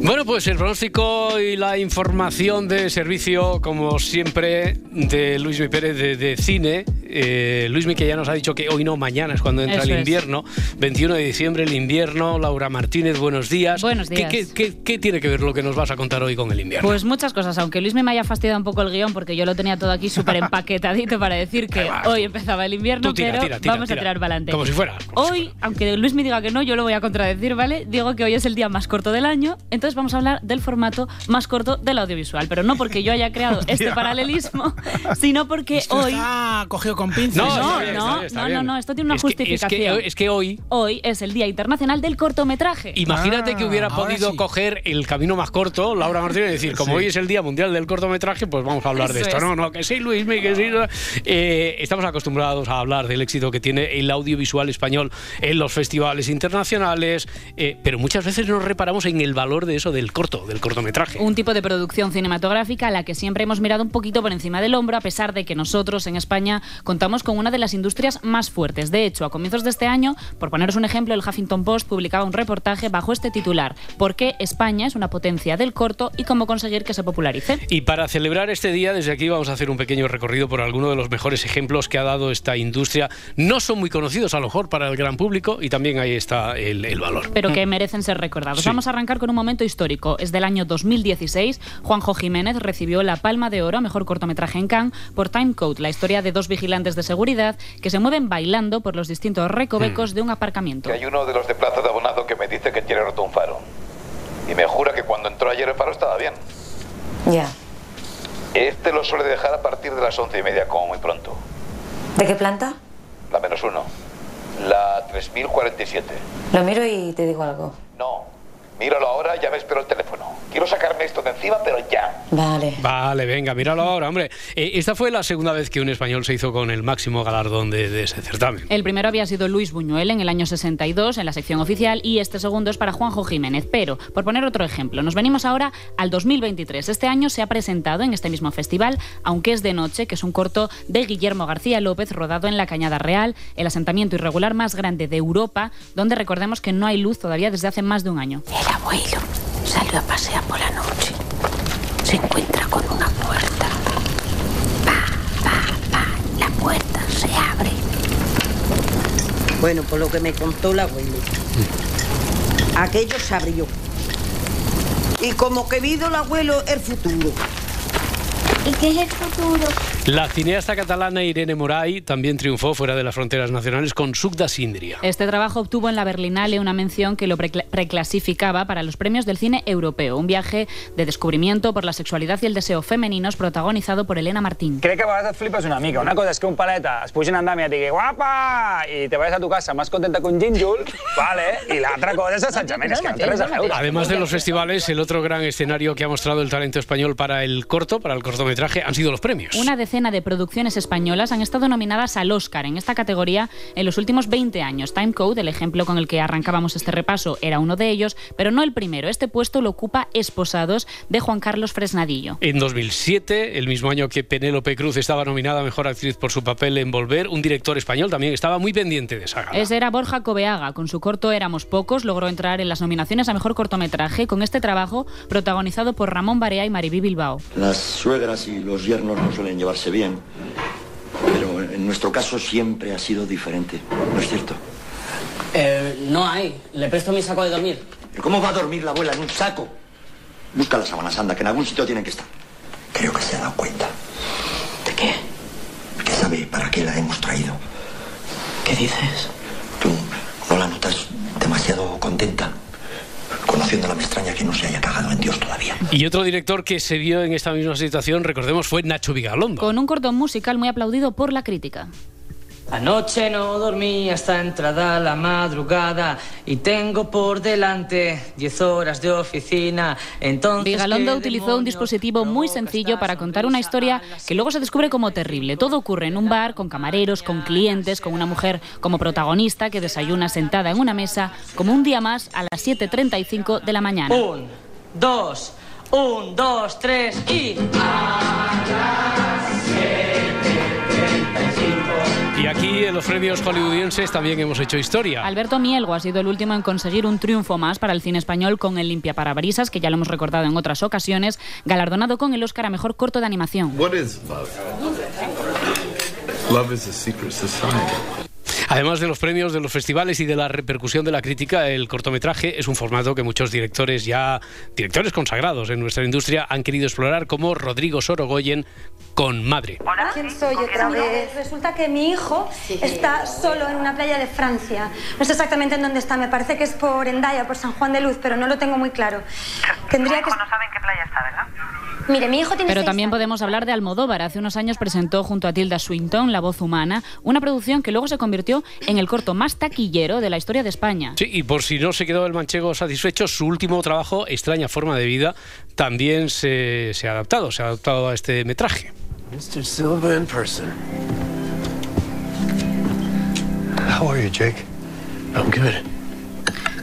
Bueno, pues el pronóstico y la información de servicio, como siempre, de Luis Mi Pérez de cine. Eh, Luis Mi que ya nos ha dicho que hoy no, mañana es cuando entra Eso el es. invierno. 21 de diciembre, el invierno. Laura Martínez, buenos días. Buenos ¿Qué- días. ¿Qué, qué, qué tiene que ver lo que nos vas a contar hoy con el invierno? Pues muchas cosas, aunque Luis me haya fastidiado un poco el guion porque yo lo tenía todo aquí súper empaquetadito para decir que *laughs* hoy empezaba el invierno, tira, pero tira, tira, vamos a tirar para adelante. Como si fuera. Hoy, aunque Luis me diga que no, yo lo voy a contradecir, ¿vale? Digo que hoy es el día más corto del año, entonces vamos a hablar del formato más corto del audiovisual, pero no porque yo haya creado *laughs* este paralelismo, sino porque Esto hoy... está cogido con pinzas. No, no, bien, no, bien, está no, bien. no, no, esto tiene una Es que- es que- justificación. es que hoy Hoy es el Día Internacional del Cortometraje. Imagínate que hubiera ahora podido sí. coger el camino más corto, Laura Martínez, y decir, *laughs* como Sí. hoy es el Día Mundial del Cortometraje, pues vamos a hablar de esto. es. No, no, que sí, Luis, que sí. no. Eh, estamos acostumbrados a hablar del éxito que tiene el audiovisual español en los festivales internacionales, eh, pero muchas veces nos reparamos en el valor de eso del corto, del cortometraje. Un tipo de producción cinematográfica a la que siempre hemos mirado un poquito por encima del hombro, a pesar de que nosotros en España contamos con una de las industrias más fuertes. De hecho, a comienzos de este año, por poneros un ejemplo, el Huffington Post publicaba un reportaje bajo este titular: ¿Por qué España es una potencia del corto y cómo conseguir que se popularice? Y para celebrar este día, desde aquí vamos a hacer un pequeño recorrido por algunos de los mejores ejemplos que ha dado esta industria. No son muy conocidos a lo mejor para el gran público y también ahí está el, el valor. pero que merecen ser recordados. Sí. Vamos a arrancar con un momento histórico. Es del año 2016. Juanjo Jiménez recibió la Palma de Oro a Mejor Cortometraje en Cannes por Time Code, la historia de dos vigilantes de seguridad que se mueven bailando por los distintos recovecos de un aparcamiento. Que hay uno de los de Plaza de Abonado que me dice que tiene roto un faro. Y me jura que cuando entró ayer el faro estaba bien. Ya. Este lo suele dejar a partir de las once y media, como muy pronto. ¿De qué planta? La menos uno. La 3047. Lo miro y te digo algo. No. Míralo ahora, ya me espero el teléfono. Quiero sacarme esto de encima, pero ya. Vale. Vale, venga, míralo ahora, hombre. Eh, esta fue la segunda vez que un español se hizo con el máximo galardón de, de ese certamen. El primero había sido Luis Buñuel en el año 62 en la sección oficial y este segundo es para Juanjo Jiménez. Pero, por poner otro ejemplo, nos venimos ahora al 2023. Este año se ha presentado en este mismo festival, aunque es de noche, que es un corto de Guillermo García López rodado en la Cañada Real, el asentamiento irregular más grande de Europa, donde recordemos que no hay luz todavía desde hace más de un año. El abuelo salió a pasear por la noche. Se encuentra con una puerta. Pa, pa, pa. La puerta se abre. Bueno, por lo que me contó el abuelo, aquello se abrió. Y como querido el abuelo, el futuro. ¿Y qué es el futuro? La cineasta catalana Irene Moray también triunfó fuera de las fronteras nacionales con Sugda Sindria. Este trabajo obtuvo en la Berlinale una mención que lo precla- preclasificaba para los premios del cine europeo, un viaje de descubrimiento por la sexualidad y el deseo femeninos protagonizado por Elena Martín. Crec que a et flipes una mica. Una cosa és que un paleta es pugi en andam i et digui guapa i te vayas a tu casa más contenta un gínjol, *laughs* vale? i l'altra cosa és assetjament, és que no a veure. Además de los festivales, el otro gran escenario que ha mostrado el talento español para el corto, para el cortometraje, han sido los premios. Una decena de producciones españolas han estado nominadas al Oscar en esta categoría en los últimos 20 años. Timecode, el ejemplo con el que arrancábamos este repaso, era uno de ellos, pero no el primero. Este puesto lo ocupa Esposados de Juan Carlos Fresnadillo. En 2007, el mismo año que Penélope Cruz estaba nominada a Mejor Actriz por su papel en Volver, un director español también estaba muy pendiente de esa gala. Ese era Borja Cobeaga. Con su corto Éramos Pocos logró entrar en las nominaciones a Mejor Cortometraje con este trabajo protagonizado por Ramón Barea y Maribí Bilbao. Las suegras y los yernos no suelen llevarse bien, pero en nuestro caso siempre ha sido diferente, ¿no es cierto? Eh, no hay. Le presto mi saco de dormir. ¿Pero ¿Cómo va a dormir la abuela en un saco? Busca las sábanas, anda, que en algún sitio tienen que estar. Creo que se ha dado cuenta. ¿De qué? Que sabe para qué la hemos traído. ¿Qué dices? ¿Tú no la notas demasiado contenta? Conociéndola me extraña que no se haya cagado en Dios todavía. Y otro director que se vio en esta misma situación, recordemos, fue Nacho Vigalondo. Con un corto musical muy aplaudido por la crítica. Anoche no dormí hasta entrada la madrugada y tengo por delante 10 horas de oficina. Entonces. Vigalondo ¿qué utilizó un dispositivo muy sencillo para contar una historia que luego se descubre como terrible. Todo ocurre en un bar, con camareros, con clientes, con una mujer como protagonista que desayuna sentada en una mesa como un día más a las 7.35 de la mañana. Un, dos, un, dos, tres y. Y aquí en los premios hollywoodienses también hemos hecho historia. Alberto Mielgo ha sido el último en conseguir un triunfo más para el cine español con El Limpia Parabrisas, que ya lo hemos recordado en otras ocasiones, galardonado con el Oscar a Mejor Corto de Animación. What is love? Love is a secret society. Además de los premios, de los festivales y de la repercusión de la crítica, el cortometraje es un formato que muchos directores ya, directores consagrados en nuestra industria, han querido explorar, como Rodrigo Sorogoyen con Madre. Hola. ¿Quién soy otra vez? Resulta que mi hijo está solo en una playa de Francia. No sé exactamente en dónde está, me parece que es por Endaya, por San Juan de Luz, pero no lo tengo muy claro. Tendría que... no saben qué playa está, ¿verdad? Mire, mi hijo tiene Pero también podemos hablar de Almodóvar. Hace unos años presentó junto a Tilda Swinton La voz humana, una producción que luego se convirtió en el corto más taquillero de la historia de España. Sí, y por si no se quedó el manchego satisfecho, su último trabajo, Extraña forma de vida, también se, se ha adaptado, se ha adaptado a este metraje. Mr. Silva in person. How are you, Jake? I'm good.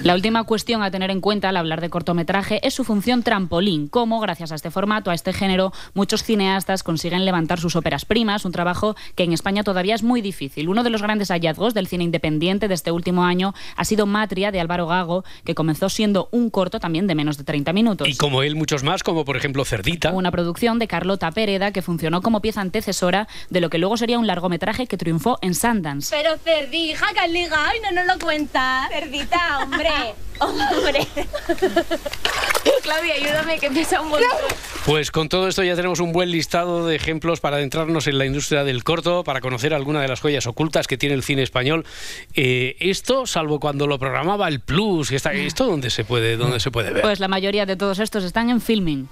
La última cuestión a tener en cuenta al hablar de cortometraje es su función trampolín, cómo, gracias a este formato, a este género, muchos cineastas consiguen levantar sus óperas primas, un trabajo que en España todavía es muy difícil. Uno de los grandes hallazgos del cine independiente de este último año ha sido Matria, de Álvaro Gago, que comenzó siendo un corto también de menos de 30 minutos. Y como él, muchos más, como por ejemplo Cerdita. Una producción de Carlota Pereda que funcionó como pieza antecesora de lo que luego sería un largometraje que triunfó en Sundance. Pero Cerdija, que has ligado y no nos lo cuentas. Cerdita, hombre. Hombre. Claudia, ayúdame que pesa un montón. Pues con todo esto ya tenemos un buen listado de ejemplos para adentrarnos en la industria del corto, para conocer alguna de las joyas ocultas que tiene el cine español. Eh, esto, salvo cuando lo programaba el Plus, y está, ¿esto dónde se puede, dónde se puede ver? Pues la mayoría de todos estos están en filming.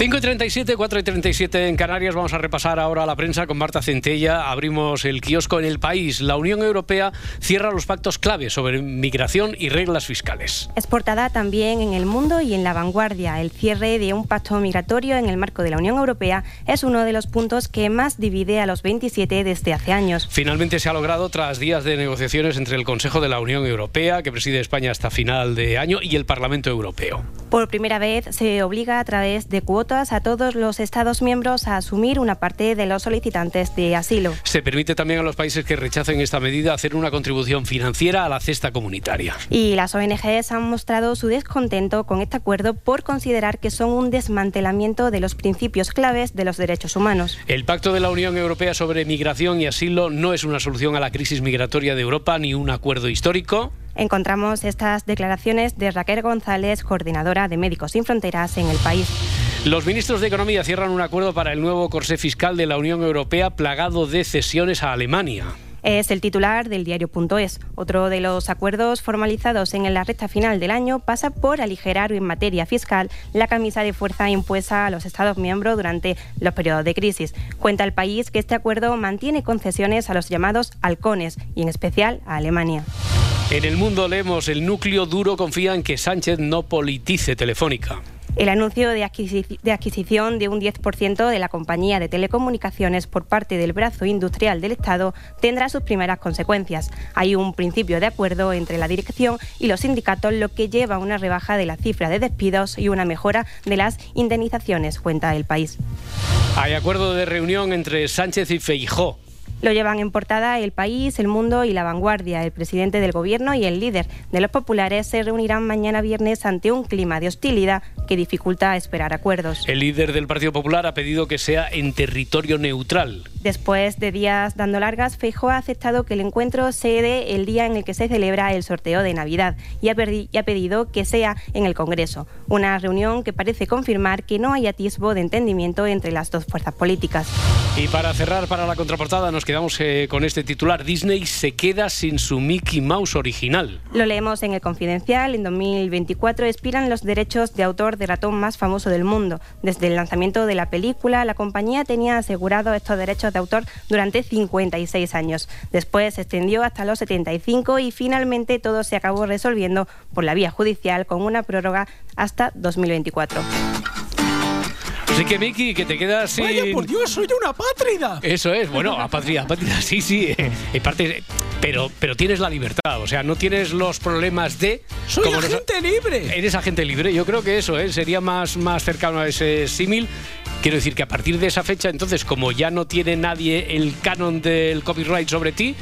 5 y 37, 4 y 37 en Canarias. Vamos a repasar ahora la prensa con Marta Centella. Abrimos el kiosco en el país. La Unión Europea cierra los pactos clave sobre migración y reglas fiscales. Es portada también en El Mundo y en La Vanguardia. El cierre de un pacto migratorio en el marco de la Unión Europea es uno de los puntos que más divide a los 27 desde hace años. Finalmente se ha logrado tras días de negociaciones entre el Consejo de la Unión Europea, que preside España hasta final de año, y el Parlamento Europeo. Por primera vez se obliga a través de cuotas cuotas a todos los Estados miembros a asumir una parte de los solicitantes de asilo. Se permite también a los países que rechacen esta medida hacer una contribución financiera a la cesta comunitaria. Y las ONGs han mostrado su descontento con este acuerdo por considerar que son un desmantelamiento de los principios claves de los derechos humanos. El Pacto de la Unión Europea sobre Migración y Asilo no es una solución a la crisis migratoria de Europa ni un acuerdo histórico. Encontramos estas declaraciones de Raquel González, coordinadora de Médicos Sin Fronteras en el país. Los ministros de Economía cierran un acuerdo para el nuevo corsé fiscal de la Unión Europea plagado de cesiones a Alemania. Es el titular del diario.es. Otro de los acuerdos formalizados en la recta final del año pasa por aligerar en materia fiscal la camisa de fuerza impuesta a los Estados miembros durante los periodos de crisis. Cuenta el país que este acuerdo mantiene concesiones a los llamados halcones y en especial a Alemania. En el mundo leemos el núcleo duro confía en que Sánchez no politice Telefónica. El anuncio de, adquisición de un 10% de la compañía de telecomunicaciones por parte del brazo industrial del Estado tendrá sus primeras consecuencias. Hay un principio de acuerdo entre la dirección y los sindicatos, lo que lleva a una rebaja de la cifra de despidos y una mejora de las indemnizaciones, cuenta el país. Hay acuerdo de reunión entre Sánchez y Feijó lo llevan en portada El País, El Mundo y La Vanguardia. El presidente del Gobierno y el líder de los populares se reunirán mañana viernes ante un clima de hostilidad que dificulta esperar acuerdos. El líder del Partido Popular ha pedido que sea en territorio neutral. Después de días dando largas, Feijóo ha aceptado que el encuentro se dé el día en el que se celebra el sorteo de Navidad y ha, pedido que sea en el Congreso. Una reunión que parece confirmar que no hay atisbo de entendimiento entre las dos fuerzas políticas. Y para cerrar para la contraportada nos quedamos eh, con este titular. Disney se queda sin su Mickey Mouse original. Lo leemos en el Confidencial. En 2024 expiran los derechos de autor de ratón más famoso del mundo. Desde el lanzamiento de la película, la compañía tenía asegurado estos derechos de autor durante 56 años. Después se extendió hasta los 75 y finalmente todo se acabó resolviendo por la vía judicial con una prórroga hasta 2024. Así que, Miki, que te quedas sin... ¡Vaya, por Dios, soy una pátrida! Eso es, bueno, apátrida, apátrida, sí, sí, eh, parte, pero, pero tienes la libertad, o sea, no tienes los problemas de... ¡Soy como agente libre! Eres agente libre, yo creo que eso ¿eh? sería más, más cercano a ese símil. Quiero decir que a partir de esa fecha, entonces, como ya no tiene nadie el canon del copyright sobre ti,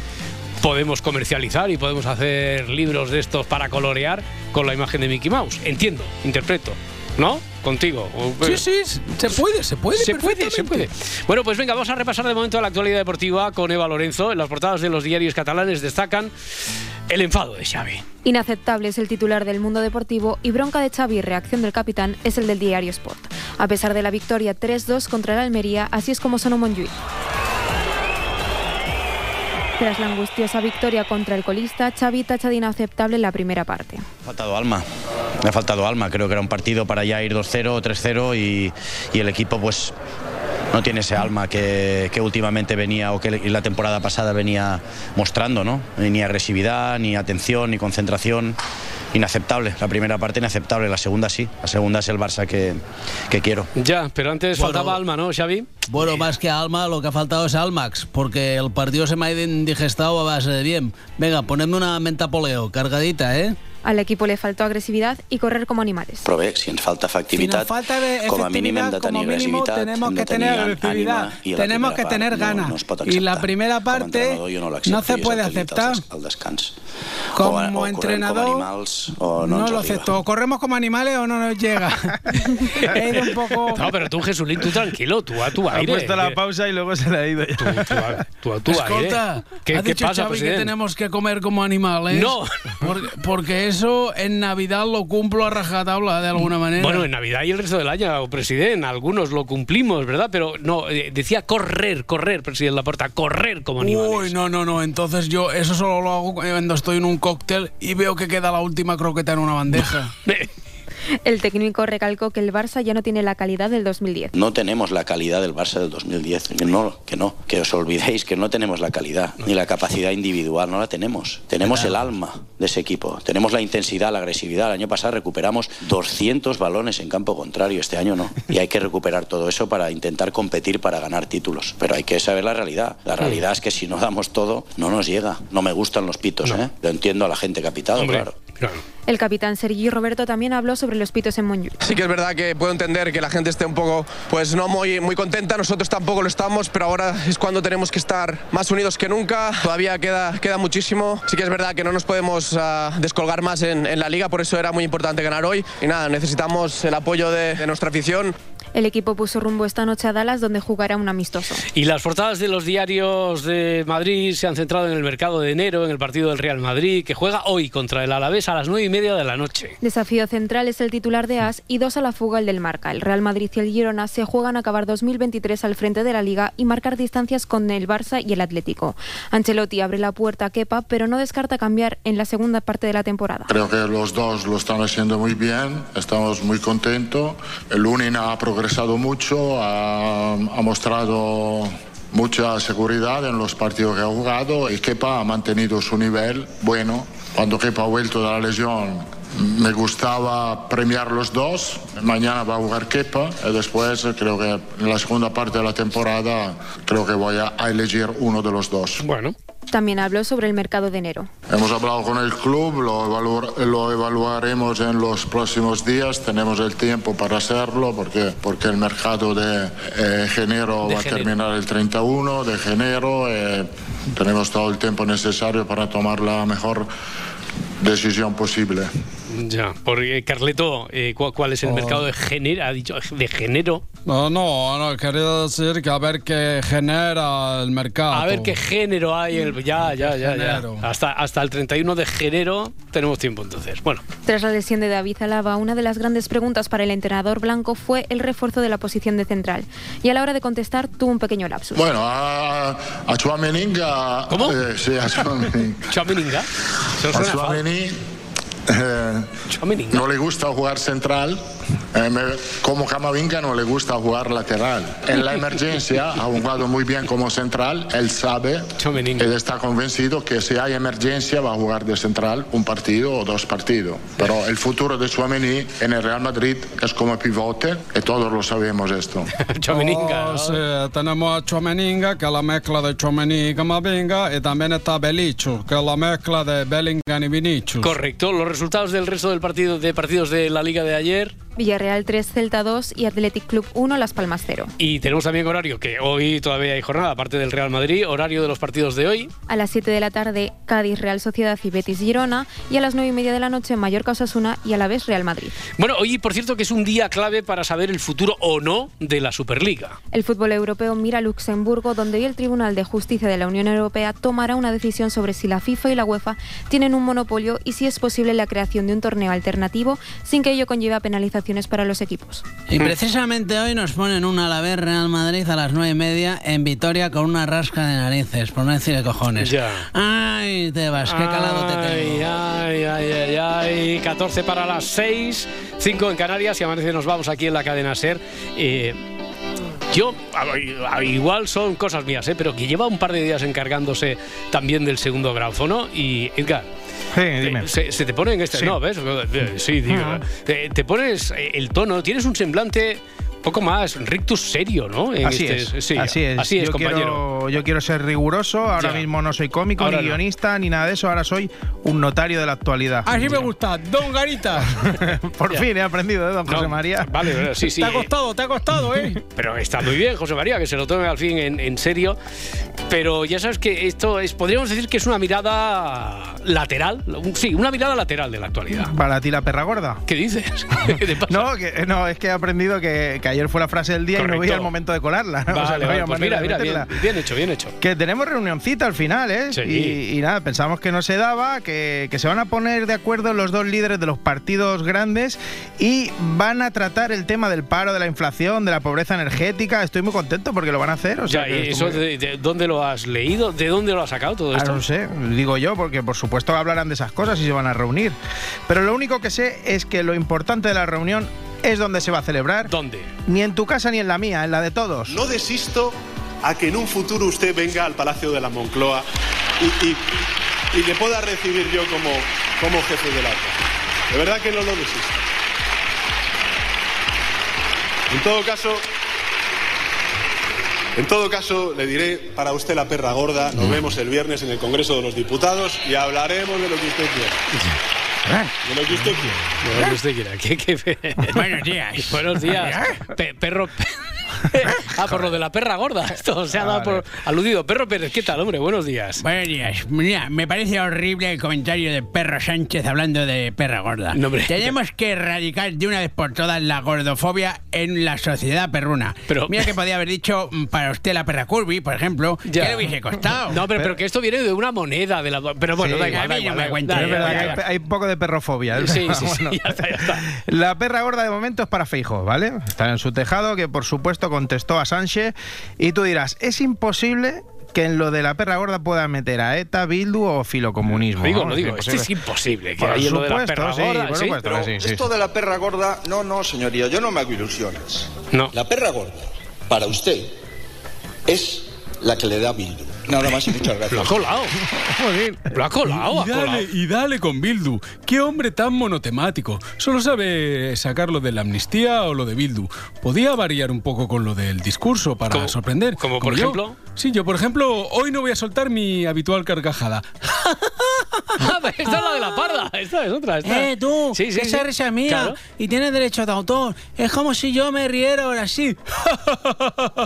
podemos comercializar y podemos hacer libros de estos para colorear con la imagen de Mickey Mouse. Entiendo, interpreto. ¿No? Contigo. O- Sí, sí, se puede, se puede. se puede, se puede. Bueno, pues venga, vamos a repasar de momento la actualidad deportiva con Eva Lorenzo. En las portadas de los diarios catalanes destacan el enfado de Xavi. Inaceptable es el titular del mundo deportivo y bronca de Xavi y reacción del capitán es el del diario Sport. A pesar de la victoria 3-2 contra el Almería, así es como sonó Montjuic. Tras la angustiosa victoria contra el colista, Xavi tacha de inaceptable la primera parte. ha faltado alma. Me ha faltado alma. Creo que era un partido para ya ir 2-0 o 3-0 y, y el equipo pues no tiene ese alma que, que últimamente venía o que la temporada pasada venía mostrando, ¿no? Ni agresividad, ni atención, ni concentración. Inaceptable. La primera parte inaceptable, la segunda sí. La segunda es el Barça que, que quiero. Ya, pero antes Bueno. faltaba alma, ¿no, Xavi? Bueno, más que alma, lo que ha faltado es Almax, porque el partido se me ha indigestado a base de bien. Venga, ponedme una menta poleo, cargadita, ¿eh? Al equipo le faltó agresividad y correr como animales. Però bé, si ens falta efectivitat, Si falta de com a mínim hem de tenir como mínimo agressivitat, tenemos hem que de tenir tener ànima agresividad, i la tenemos que tener part no- ganas. No, es pot y la primera Com a parte no, no se i puede el aceptar. al descans. Como o, o entrenador, com animals o no, No lo acepto. O corremos como animales o no nos llega. *laughs* He ido un poco... No, pero tú, Jesulín, tú tranquilo, tú a tu Ha aire. puesto la pausa y luego se le ha ido ya. Tú a tu Escolta, aire. ¿Qué, ha qué dicho pasa, Xavi que tenemos que comer como animales. No. Porque, porque eso en Navidad lo cumplo a rajatabla de alguna manera. Bueno, en Navidad y el resto del año, presidente, algunos lo cumplimos, ¿verdad? Pero no, eh, decía correr, correr, presidente Laporta, correr como animales. Uy, no, no, no. Entonces yo eso solo lo hago cuando estoy en un cóctel y veo que queda la última croqueta en una bandeja. *laughs* El técnico recalcó que el Barça ya no tiene la calidad del 2010. No tenemos la calidad del Barça del 2010. Que no, que no. Que os olvidéis que no tenemos la calidad ni la capacidad individual. No la tenemos. Tenemos el alma de ese equipo. Tenemos la intensidad, la agresividad. El año pasado recuperamos 200 balones en campo contrario. Este año no. Y hay que recuperar todo eso para intentar competir para ganar títulos. Pero hay que saber la realidad. La realidad es que si no damos todo, no nos llega. No me gustan los pitos, ¿eh? Lo entiendo a la gente que ha pitado, Hombre, claro. Claro. El capitán Sergi Roberto también habló sobre los pitos en Montjuic. Sí que es verdad que puedo entender que la gente esté un poco, pues no muy, muy contenta, nosotros tampoco lo estamos, pero ahora es cuando tenemos que estar más unidos que nunca, todavía queda, queda muchísimo, sí que es verdad que no nos podemos ah, descolgar más en, en la liga, por eso era muy importante ganar hoy y nada, necesitamos el apoyo de, de nuestra afición. El equipo puso rumbo esta noche a Dallas, donde jugará un amistoso. Y las portadas de los diarios de Madrid se han centrado en el mercado de enero, en el partido del Real Madrid, que juega hoy contra el Alavés a las nueve y media de la noche. Desafío central es el titular de AS y dos a la fuga el del Marca. El Real Madrid y el Girona se juegan a acabar 2023 al frente de la Liga y marcar distancias con el Barça y el Atlético. Ancelotti abre la puerta a Kepa, pero no descarta cambiar en la segunda parte de la temporada. Creo que los dos lo están haciendo muy bien, estamos muy contentos. El Lunin ha progresado mucho, ha, ha mostrado mucha seguridad en los partidos que ha jugado y Kepa ha mantenido su nivel bueno. Cuando Kepa ha vuelto de la lesión me gustaba premiar los dos. Mañana va a jugar Kepa y después creo que en la segunda parte de la temporada creo que voy a elegir uno de los dos. Bueno. También habló sobre el mercado de enero. Hemos hablado con el club, lo, evalu- lo evaluaremos en los próximos días, tenemos el tiempo para hacerlo porque, porque el mercado de eh, enero De va a enero. terminar el 31 de enero, eh, tenemos todo el tiempo necesario para tomar la mejor decisión posible. Ya, porque Carleto, eh, ¿cu- ¿cuál es el Oh. mercado de género? Ha dicho de género. No, no, no, quería decir que a ver qué genera el mercado. A ver qué género hay. el- ya, ya, ya, ya. Género. Hasta, hasta el 31 de enero tenemos tiempo entonces. Bueno, Tras la lesión de David Alaba, una de las grandes preguntas para el entrenador blanco fue el refuerzo de la posición de central. Y a la hora de contestar tuvo un pequeño lapsus. Bueno, a, a Chouameni-Ga- ¿Cómo? eh, sí, a Chouameni. *laughs* Chouameni-Ga. Se os *laughs* eh, no le gusta jugar central, como Camavinga no le gusta jugar lateral. En la emergencia ha jugado muy bien como central, él sabe, él está convencido que si hay emergencia va a jugar de central un partido o dos partidos. Pero el futuro de Chouameni en el Real Madrid es como pivote y todos lo sabemos esto. *laughs* Oh, sí, tenemos a Chouameni-Ga, que es la mezcla de Chouameni y Camavinga, y también está Belichu, que es la mezcla de Bellingham y Vinicius. Correcto. Los resultados del resto del partido de partidos de la Liga de ayer. Villarreal 3, Celta 2 y Athletic Club 1, Las Palmas 0. Y tenemos también horario, que hoy todavía hay jornada, aparte del Real Madrid, horario de los partidos de hoy. A las 7 de la tarde, Cádiz, Real Sociedad y Betis Girona. Y a las 9 y media de la noche, Mallorca Osasuna y a la vez Real Madrid. Bueno, hoy, por cierto, que es un día clave para saber el futuro o no de la Superliga. El fútbol europeo mira a Luxemburgo, donde hoy el Tribunal de Justicia de la Unión Europea tomará una decisión sobre si la FIFA y la UEFA tienen un monopolio y si es posible la creación de un torneo alternativo sin que ello conlleve a penalizaciones para los equipos. Y precisamente hoy nos ponen un Alavés Real Madrid a las nueve y media en Vitoria con una rasca de narices, por no decir de cojones. Ya. Ay, Tebas, qué calado te tengo. Ay, ay, ay, ay. 14 para las 6, 5 en Canarias y amanece nos vamos aquí en la cadena SER. Eh, yo, igual son cosas mías, ¿eh? pero que lleva un par de días encargándose también del segundo graufono y Edgar. Dime. Se, se te pone en este. Sí. No, ¿ves? Sí, digo. Te, te pones el tono, tienes un semblante poco más rictus serio, ¿no? En Así este- es, sí, así es. Así es, yo, compañero. quiero, yo quiero ser riguroso, ahora Ya. mismo no soy cómico, Ahora ni no. guionista, ni nada de eso, ahora soy un notario de la actualidad. Así me gusta, Don Garita. *laughs* Por fin he aprendido de don José María. Vale, sí, *laughs* sí. Te ha costado, te ha costado, ¿eh? *laughs* Pero está muy bien, José María, que se lo tome al fin en, en serio. Pero ya sabes que esto es, podríamos decir que es una mirada lateral. Sí, una mirada lateral de la actualidad. Para ti la perra gorda. ¿Qué dices? No, que, no, es que he aprendido que, que ayer fue la frase del día y no veía el momento de colarla. ¿no? *laughs* Vale, O sea, no vale, pues mira, mira, bien, hecho, bien hecho. Que tenemos reunioncita al final, ¿eh? Sí. Y, y nada, pensamos que no se daba, que, que se van a poner de acuerdo los dos líderes de los partidos grandes y van a tratar el tema del paro, de la inflación, de la pobreza energética. Estoy muy contento porque lo van a hacer. O sea, Ya, que ¿y eso de, de- dónde lo has leído? ¿De dónde lo has sacado todo Ah, esto? no sé, digo yo, porque por supuesto hablarán de esas cosas y se van a reunir. Pero lo único que sé es que lo importante de la reunión es dónde se va a celebrar. ¿Dónde? Ni en tu casa ni en la mía, en la de todos. No desisto a que en un futuro usted venga al Palacio de la Moncloa y, y- y le pueda recibir yo como, como jefe de la casa. De verdad que no lo desisto. En todo caso, en todo caso, le diré para usted la perra gorda. Nos vemos el viernes en el Congreso de los Diputados y hablaremos de lo que usted quiera. De lo que usted quiera. De lo que usted quiera. ¿Qué- qué- Buenos días. Buenos días. Pe- perro. *laughs* ah, por lo de la perra gorda. Esto se ha dado por aludido. Perro Pérez, ¿qué tal, hombre? Buenos días. Buenos días. Mira, me parece horrible el comentario de Perro Sánchez hablando de perra gorda. No. Tenemos que erradicar de una vez por todas la gordofobia en la sociedad perruna. Pero- Mira que podía haber dicho mm, para usted la perra curvy, por ejemplo, Ya. ¿qué le hubiese costado? No, pero, pero que esto viene de una moneda. De la, pero bueno, Sí, da a igual, mí da no igual. me da igual. Da que hay, un poco de perrofobia. ¿eh? Sí, sí, sí, *laughs* Bueno. ya está, ya está. La perra gorda de momento es para Feijóo, ¿vale? Está en su tejado, que por supuesto contestó a Sánchez. Y tú dirás, es imposible que en lo de la perra gorda pueda meter a ETA, Bildu o filocomunismo. Digo, ¿no? lo digo, esto es imposible. Que Por hay en lo de la supuesto, perra sí, gorda. por ¿sí? supuesto que sí, sí. Esto de la perra gorda, no, no, señoría, yo no me hago ilusiones. No. La perra gorda, para usted, es la que le da Bildu. Nada más y muchas Lo ha gracias. colado. Lo ha colado, Y colado. dale, y dale con Bildu. Qué hombre tan monotemático. Solo sabe sacar lo de la amnistía o lo de Bildu. Podía variar un poco con lo del discurso para sorprender. como por yo. ejemplo? Sí, yo por ejemplo, hoy no voy a soltar mi habitual carcajada. *laughs* Ah, pero esta es la de la parda. Esta es otra. Esta. Eh, tú, Sí, sí, esa sí. risa mía Claro. y tienes derecho de autor. Es como si yo me riera ahora sí.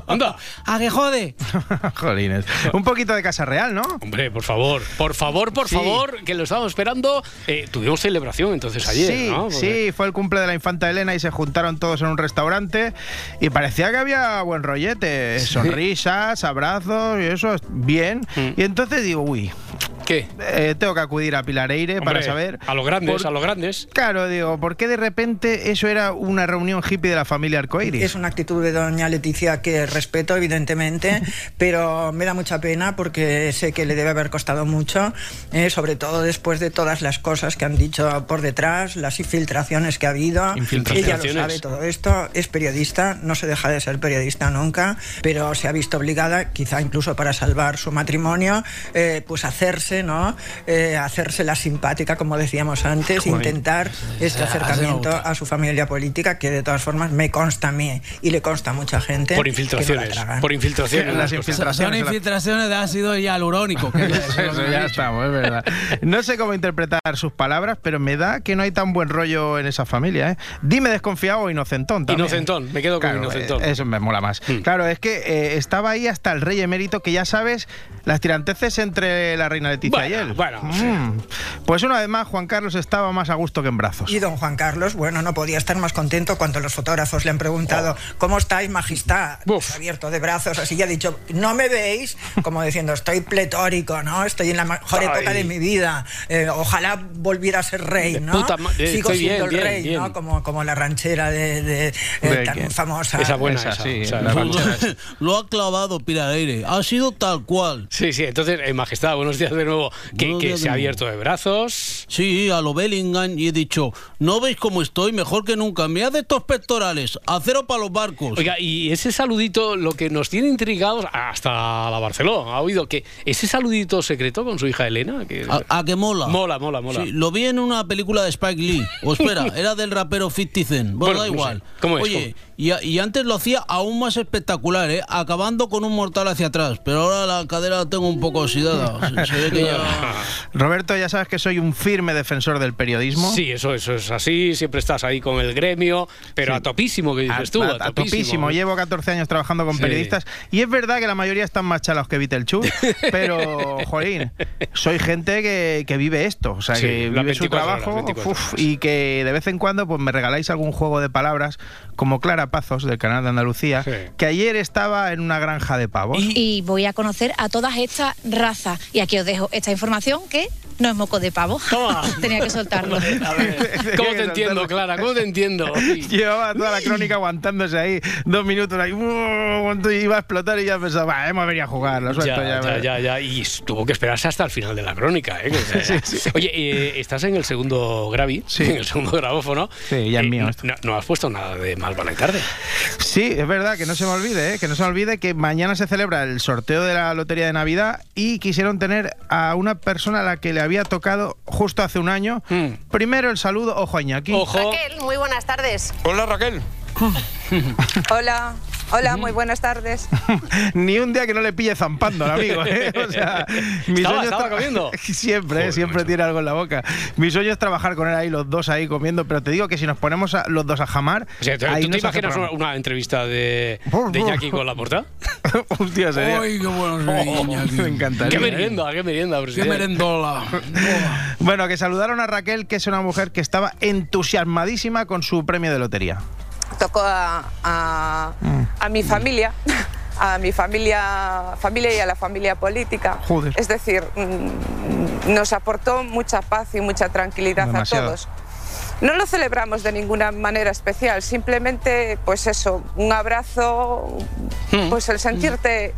Anda. *laughs* ¿A que jode? *laughs* Jolines. Un poquito de Casa Real, ¿no? Hombre, por favor, por favor, por Sí. favor, que lo estábamos esperando. Eh, tuvimos celebración entonces ayer, sí, ¿no? Porque- sí, fue el cumple de la infanta Elena y se juntaron todos en un restaurante y parecía que había buen rollete, sonrisas, abrazos y eso, bien. Y entonces digo, uy, Mm. ¿Qué? eh, tengo que acudir a Pilareire para Hombre, saber... A los grandes, por- a los grandes. Claro, digo, ¿por qué de repente eso era una reunión hippie de la familia Arcoiris? Es una actitud de doña Leticia que respeto, evidentemente, *laughs* pero me da mucha pena porque sé que le debe haber costado mucho, eh, sobre todo después de todas las cosas que han dicho por detrás, las infiltraciones que ha habido. Ella lo sabe todo esto, es periodista, no se deja de ser periodista nunca, pero se ha visto obligada, quizá incluso para salvar su matrimonio, eh, pues hacerse, ¿no? Eh, hacerse la simpática, como decíamos antes, Joder. intentar este acercamiento a su familia política, que de todas formas me consta a mí y le consta a mucha gente. Por que no la infiltraciones. tragan. Por infiltraciones. Las Las infiltraciones. Son infiltraciones de ácido hialurónico. que *laughs* Eso ya estamos, es verdad. No sé cómo interpretar sus palabras, pero me da que no hay tan buen rollo en esa familia. ¿eh? Dime desconfiado o inocentón. también. Inocentón, me quedo con Claro, inocentón. Mm. eh, Eso me mola más. Claro, es que eh, estaba ahí hasta el rey emérito, que ya sabes, las tiranteces entre la reina Leticia y él. bueno, Mm. Pues una vez más, Juan Carlos estaba más a gusto que en brazos. Y don Juan Carlos, bueno, no podía estar más contento cuando los fotógrafos le han preguntado Oh. ¿Cómo estáis, majestad? Abierto de brazos, así y ha dicho, no me veis, como diciendo, estoy pletórico, ¿no? Estoy en la mejor Ay. época de mi vida. Eh, ojalá volviera a ser rey, De ¿no? puta de- Sigo estoy siendo bien, el bien, rey, bien. ¿no? Como, como la ranchera de, de, eh, ¿De tan famosa. Esa buena, Esa, esa, sí, esa. la ranchera. *laughs* *laughs* Lo ha clavado Pirareire. Ha sido tal cual. Sí, sí, entonces, eh, Majestad, buenos días de nuevo. Que, que se de ha abierto de brazos. Sí, a lo Bellingham y he dicho, ¿no veis cómo estoy? Mejor que nunca. Mirad estos pectorales. Acero para los barcos. Oiga, y ese saludito, lo que nos tiene intrigados hasta la Barcelona, ha oído que ese saludito secreto con su hija Elena. Que... A, a que mola. Mola, mola, mola. Sí, lo vi en una película de Spike Lee. O espera, *laughs* era del rapero 50 Cent. Bueno, Bueno, da no igual. sé. ¿Cómo es? Oye, y, a- y antes lo hacía aún más espectacular, ¿eh? Acabando con un mortal hacia atrás. Pero ahora la cadera la tengo un poco oxidada. Se, se ve que ya... *laughs* *laughs* Roberto, ya sabes que soy un firme defensor del periodismo. Sí, eso, eso es así. Siempre estás ahí con el gremio, pero Sí. a topísimo, que dices A- tú. a- A, a topísimo. topísimo. Llevo 14 años trabajando con Sí. periodistas y es verdad que la mayoría están más chalados que Vitelchú, *laughs* pero, jolín, soy gente que, que vive esto, o sea, Sí, que vive su 24 horas, trabajo 24 uf, y que de vez en cuando pues me regaláis algún juego de palabras como Clara Pazos del canal de Andalucía, que ayer estaba en una granja de pavos. Y voy a conocer a todas estas razas. Y aquí os dejo esta información que no es moco de pavo. *laughs* *laughs* Tenía que soltarlo. ¿Cómo te entiendo, Clara? ¿Cómo te entiendo? Llevaba toda la crónica aguantándose ahí dos minutos ahí, ¡uh! iba a explotar y ya pensaba, "Va, hemos venido a jugar, Ya, ya. ya, ya, ya. Y tuvo que esperarse hasta el final de la crónica. ¿eh? *laughs* Oye, eh, estás en el segundo gravi, en el segundo grabófono. Sí, ya es Eh, mío No, no has puesto nada de más vale tarde. Sí, es verdad, que no se me olvide, ¿eh? que no se me olvide que mañana se celebra el sorteo de la Lotería de Navidad y quisieron tener a una persona a la que le había tocado justo hace un año. Primero el saludo, ojo a Iñaki. Raquel, muy buenas tardes. Hola Raquel. *laughs* Hola. Hola, muy buenas tardes. *laughs* Ni un día que no le pille zampando al amigo, ¿eh? *laughs* O sea, mi Estaba- sueño es estaba tra- comiendo. *laughs* Siempre, ¿eh? siempre tiene algo en la boca. Mi sueño es trabajar con él ahí, los dos ahí comiendo, pero te digo que si nos ponemos a- los dos a jamar. O sea, ¿tú ahí tú no te imaginas una, entrevista de, de Jackie con la portada? Hostia, sería. Ay, qué bueno sería, Iñaki. Me encantaría. Qué merienda, qué merienda, Qué presidente. merendola. Bueno, que saludaron a Raquel, que es una mujer que estaba entusiasmadísima con su premio de lotería. Tocó a, a- a mi familia, a mi familia, familia y a la familia política. Joder. Es decir, mm, nos aportó mucha paz y mucha tranquilidad Demasiado. a todos. No lo celebramos de ninguna manera especial, simplemente, pues eso, un abrazo, pues el sentirte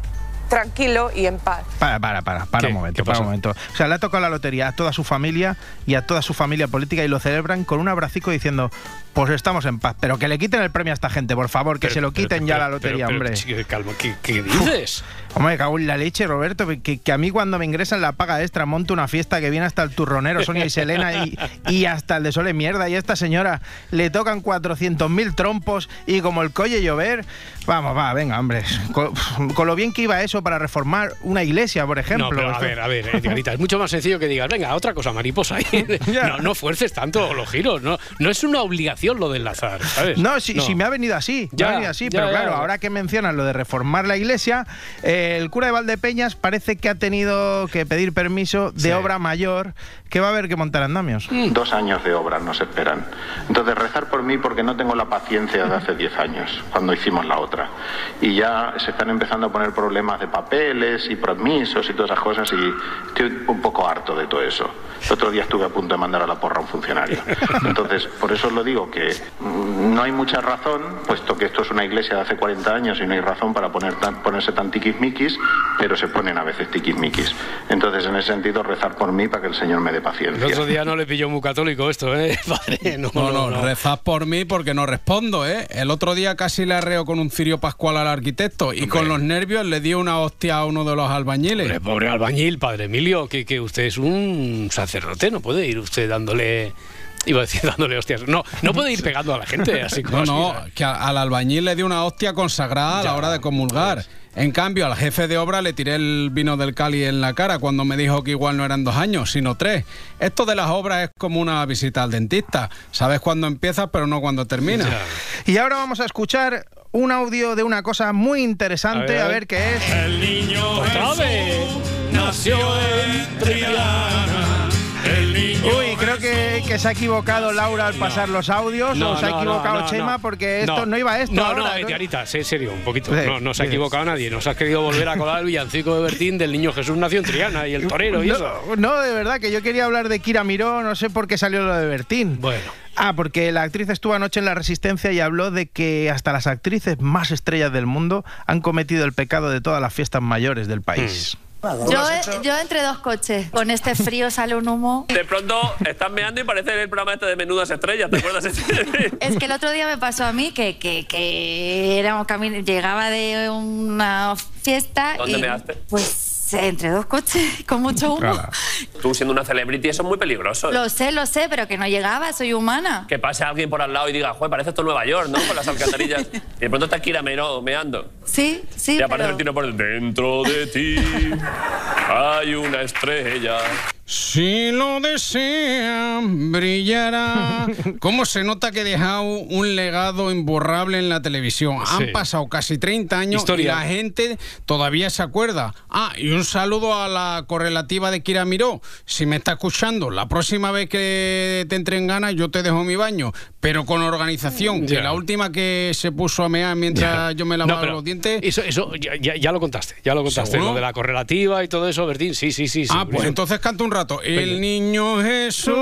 tranquilo y en paz. Para, para, para, para ¿Qué? un momento, ¿Qué para un momento. O sea, le ha tocado la lotería a toda su familia y a toda su familia política y lo celebran con un abracico diciendo, pues estamos en paz, pero que le quiten el premio a esta gente, por favor, que Pero- se lo pero- quiten ya pero- la lotería, pero- pero, hombre. chico, calma, ¿qué, qué dices? Hombre, cago en la leche, Roberto, que, que a mí cuando me ingresan la paga extra monto una fiesta que viene hasta el turronero, Sonia y Selena y, y hasta el de Sole Mierda. Y a esta señora le tocan 400.000 trompos y como el colle llover, vamos, va, venga, hombre. Con, con lo bien que iba eso para reformar una iglesia, por ejemplo. No, pero a ver, a ver, Edgarita, es mucho más sencillo que digas, venga, otra cosa, mariposa. *laughs* *laughs* no, no fuerces tanto los giros, no, no es una obligación lo de enlazar, ¿sabes? No, si, si me ha venido así, me Ya, ha venido así, ya, pero ya. claro, ahora que mencionas lo de reformar la iglesia, eh, el cura de Valdepeñas parece que ha tenido que pedir permiso de Sí. obra mayor que va a haber que montar andamios. Dos años de obras nos esperan. Entonces, rezar por mí porque no tengo la paciencia de hace 10 años, cuando hicimos la otra. Y ya se están empezando a poner problemas de papeles y permisos y todas esas cosas y estoy un poco harto de todo eso. El otro día estuve a punto de mandar a la porra a un funcionario. *laughs* Entonces, por eso os lo digo, que no hay mucha razón, puesto que esto es una iglesia de hace 40 años y no hay razón para poner tan- ponerse tan tiquismiquis, pero se ponen a veces tiquismiquis. Entonces, en ese sentido, rezar por mí para que el Señor me dé El paciencia. otro día no le pilló muy católico esto, ¿eh? *laughs* Padre, no, No, no, rezad por mí porque no respondo, ¿eh? El otro día casi le arreo con un pascual al arquitecto y con los nervios le di una hostia a uno de los albañiles. Hombre, pobre albañil, padre Emilio, que, que usted es un sacerdote, no puede ir usted dándole. Iba a decir dándole hostias. No, no puede ir pegando a la gente así como No, así, no, que a- al albañil le di una hostia consagrada a la hora de comulgar. En cambio, al jefe de obra le tiré el vino del Cali en la cara cuando me dijo que igual no eran dos años, sino tres. Esto de las obras es como una visita al dentista. Sabes cuándo empiezas, pero no cuándo terminas. Y ahora vamos a escuchar un audio de una cosa muy interesante, A a ver. qué es. El niño vez. nació en Triana. El niño que, se ha equivocado Laura al pasar los audios, No, o se ha equivocado no, Chema, porque esto no, iba a esto. No, ahora, no. Ediarita, sé serio, un poquito. No, no se ha equivocado nadie. Nos has querido volver a colar el villancico de Bertín del niño Jesús nació en Triana y el torero y no, eso. No, de verdad, que yo quería hablar de Kira Miró, no sé por qué salió lo de Bertín. Bueno. Ah, porque la actriz estuvo anoche en La Resistencia y habló de que hasta las actrices más estrellas del mundo han cometido el pecado de todas las fiestas mayores del país. Yo, yo entre dos coches. Con este frío sale un humo. De pronto estás meando y parece el programa este de Menudas Estrellas, ¿te acuerdas? *laughs* Es que el otro día me pasó a mí que, que, que éramos cami- llegaba de una fiesta ¿Dónde y measte? pues entre dos coches con mucho humo. Tú siendo una celebrity, eso es muy peligroso. Lo sé, lo sé, pero que no llegaba, soy humana. Que pase alguien por al lado y diga, joder, parece esto Nueva York, ¿no? Con las alcantarillas. *laughs* y de pronto está Kira Mero meando. Sí, sí, y aparece pero... el tiro por dentro de ti. *laughs* Hay una estrella. Si lo desean, brillará. *laughs* ¿Cómo se nota que he dejado un legado imborrable en la televisión? Sí. Han pasado casi 30 años Historia. y la gente todavía se acuerda. Ah, y un saludo a la correlativa de Kira Miró. Si me está escuchando, la próxima vez que te entre en ganas, yo te dejo mi baño, pero con organización. Que la última que se puso a mear mientras yo me lavaba No, los dientes. Eso, eso ya, ya- lo contaste, ya lo contaste. ¿Seguro? Lo de la correlativa y todo eso, Bertín, sí, sí, sí. Ah, pues entonces canta un rato. El niño Jesús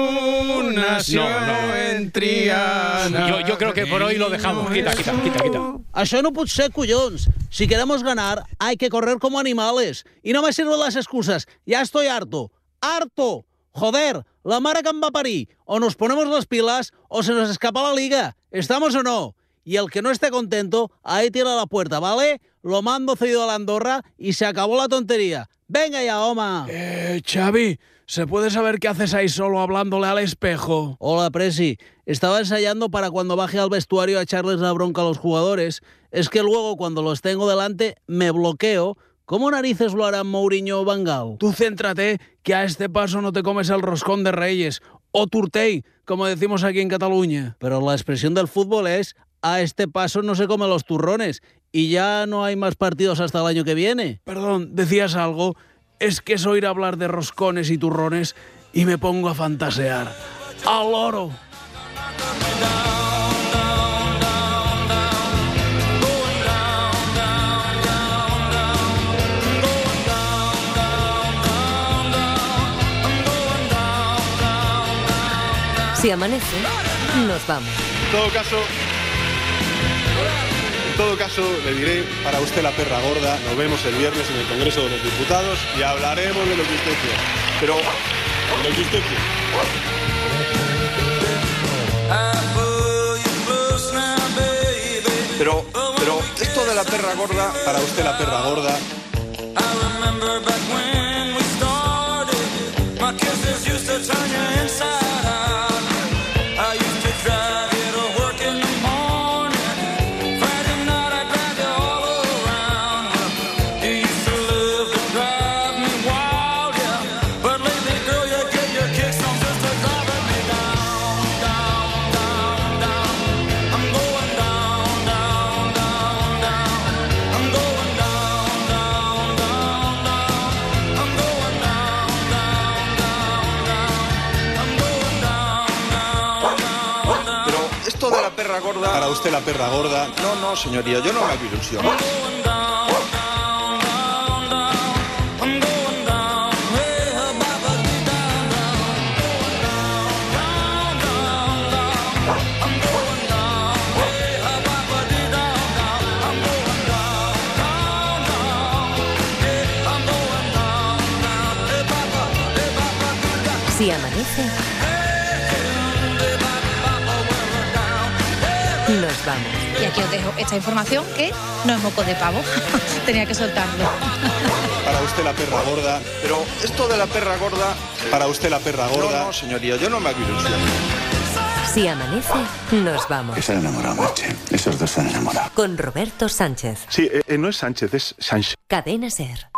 nació No, no. en Triana. Yo, yo creo que por hoy lo dejamos. Quita, quita, quita, quita. Això no pot ser, collons. Si queremos ganar, hay que correr como animales. Y no me sirven las excusas. Ya estoy harto. ¡Harto! Joder, la mare que em va parir. O nos ponemos las pilas o se nos escapa la liga. ¿Estamos o no? Y el que no esté contento, ahí tira la puerta, ¿vale? Lo mando cedido a la Andorra y se acabó la tontería. Venga ya, home. Eh, Xavi, ¿se puede saber qué haces ahí solo hablándole al espejo? Hola, Presi. Estaba ensayando para cuando baje al vestuario a echarles la bronca a los jugadores. Es que luego, cuando los tengo delante, me bloqueo. ¿Cómo narices lo harán Mourinho o Bangal? Tú céntrate, que a este paso no te comes el roscón de reyes. O turtei, como decimos aquí en Cataluña. Pero la expresión del fútbol es a este paso no se come los turrones y ya no hay más partidos hasta el año que viene. Perdón, decías algo. Es que es oír hablar de roscones y turrones y me pongo a fantasear. ¡Al oro! Si amanece, nos vamos. En todo caso, en todo caso, le diré para usted la perra gorda. Nos vemos el viernes en el Congreso de los Diputados y hablaremos de lo que usted. Pero, de lo que usted. Pero, pero, esto de la perra gorda, para usted la perra gorda. Usted la perra gorda. No, no, señoría, yo no me hago ilusión. Aquí os dejo esta información que no es moco de pavo. *laughs* Tenía que soltarlo. *laughs* Para usted la perra gorda. Pero esto de la perra gorda. Para usted la perra gorda. No, no, señoría, yo no me hago ilusión. Si amanece, nos vamos. Están enamorados, Merche. Esos dos están enamorados. Con Roberto Sánchez. Sí, eh, no es Sánchez, es Sánchez. Cadena Ser.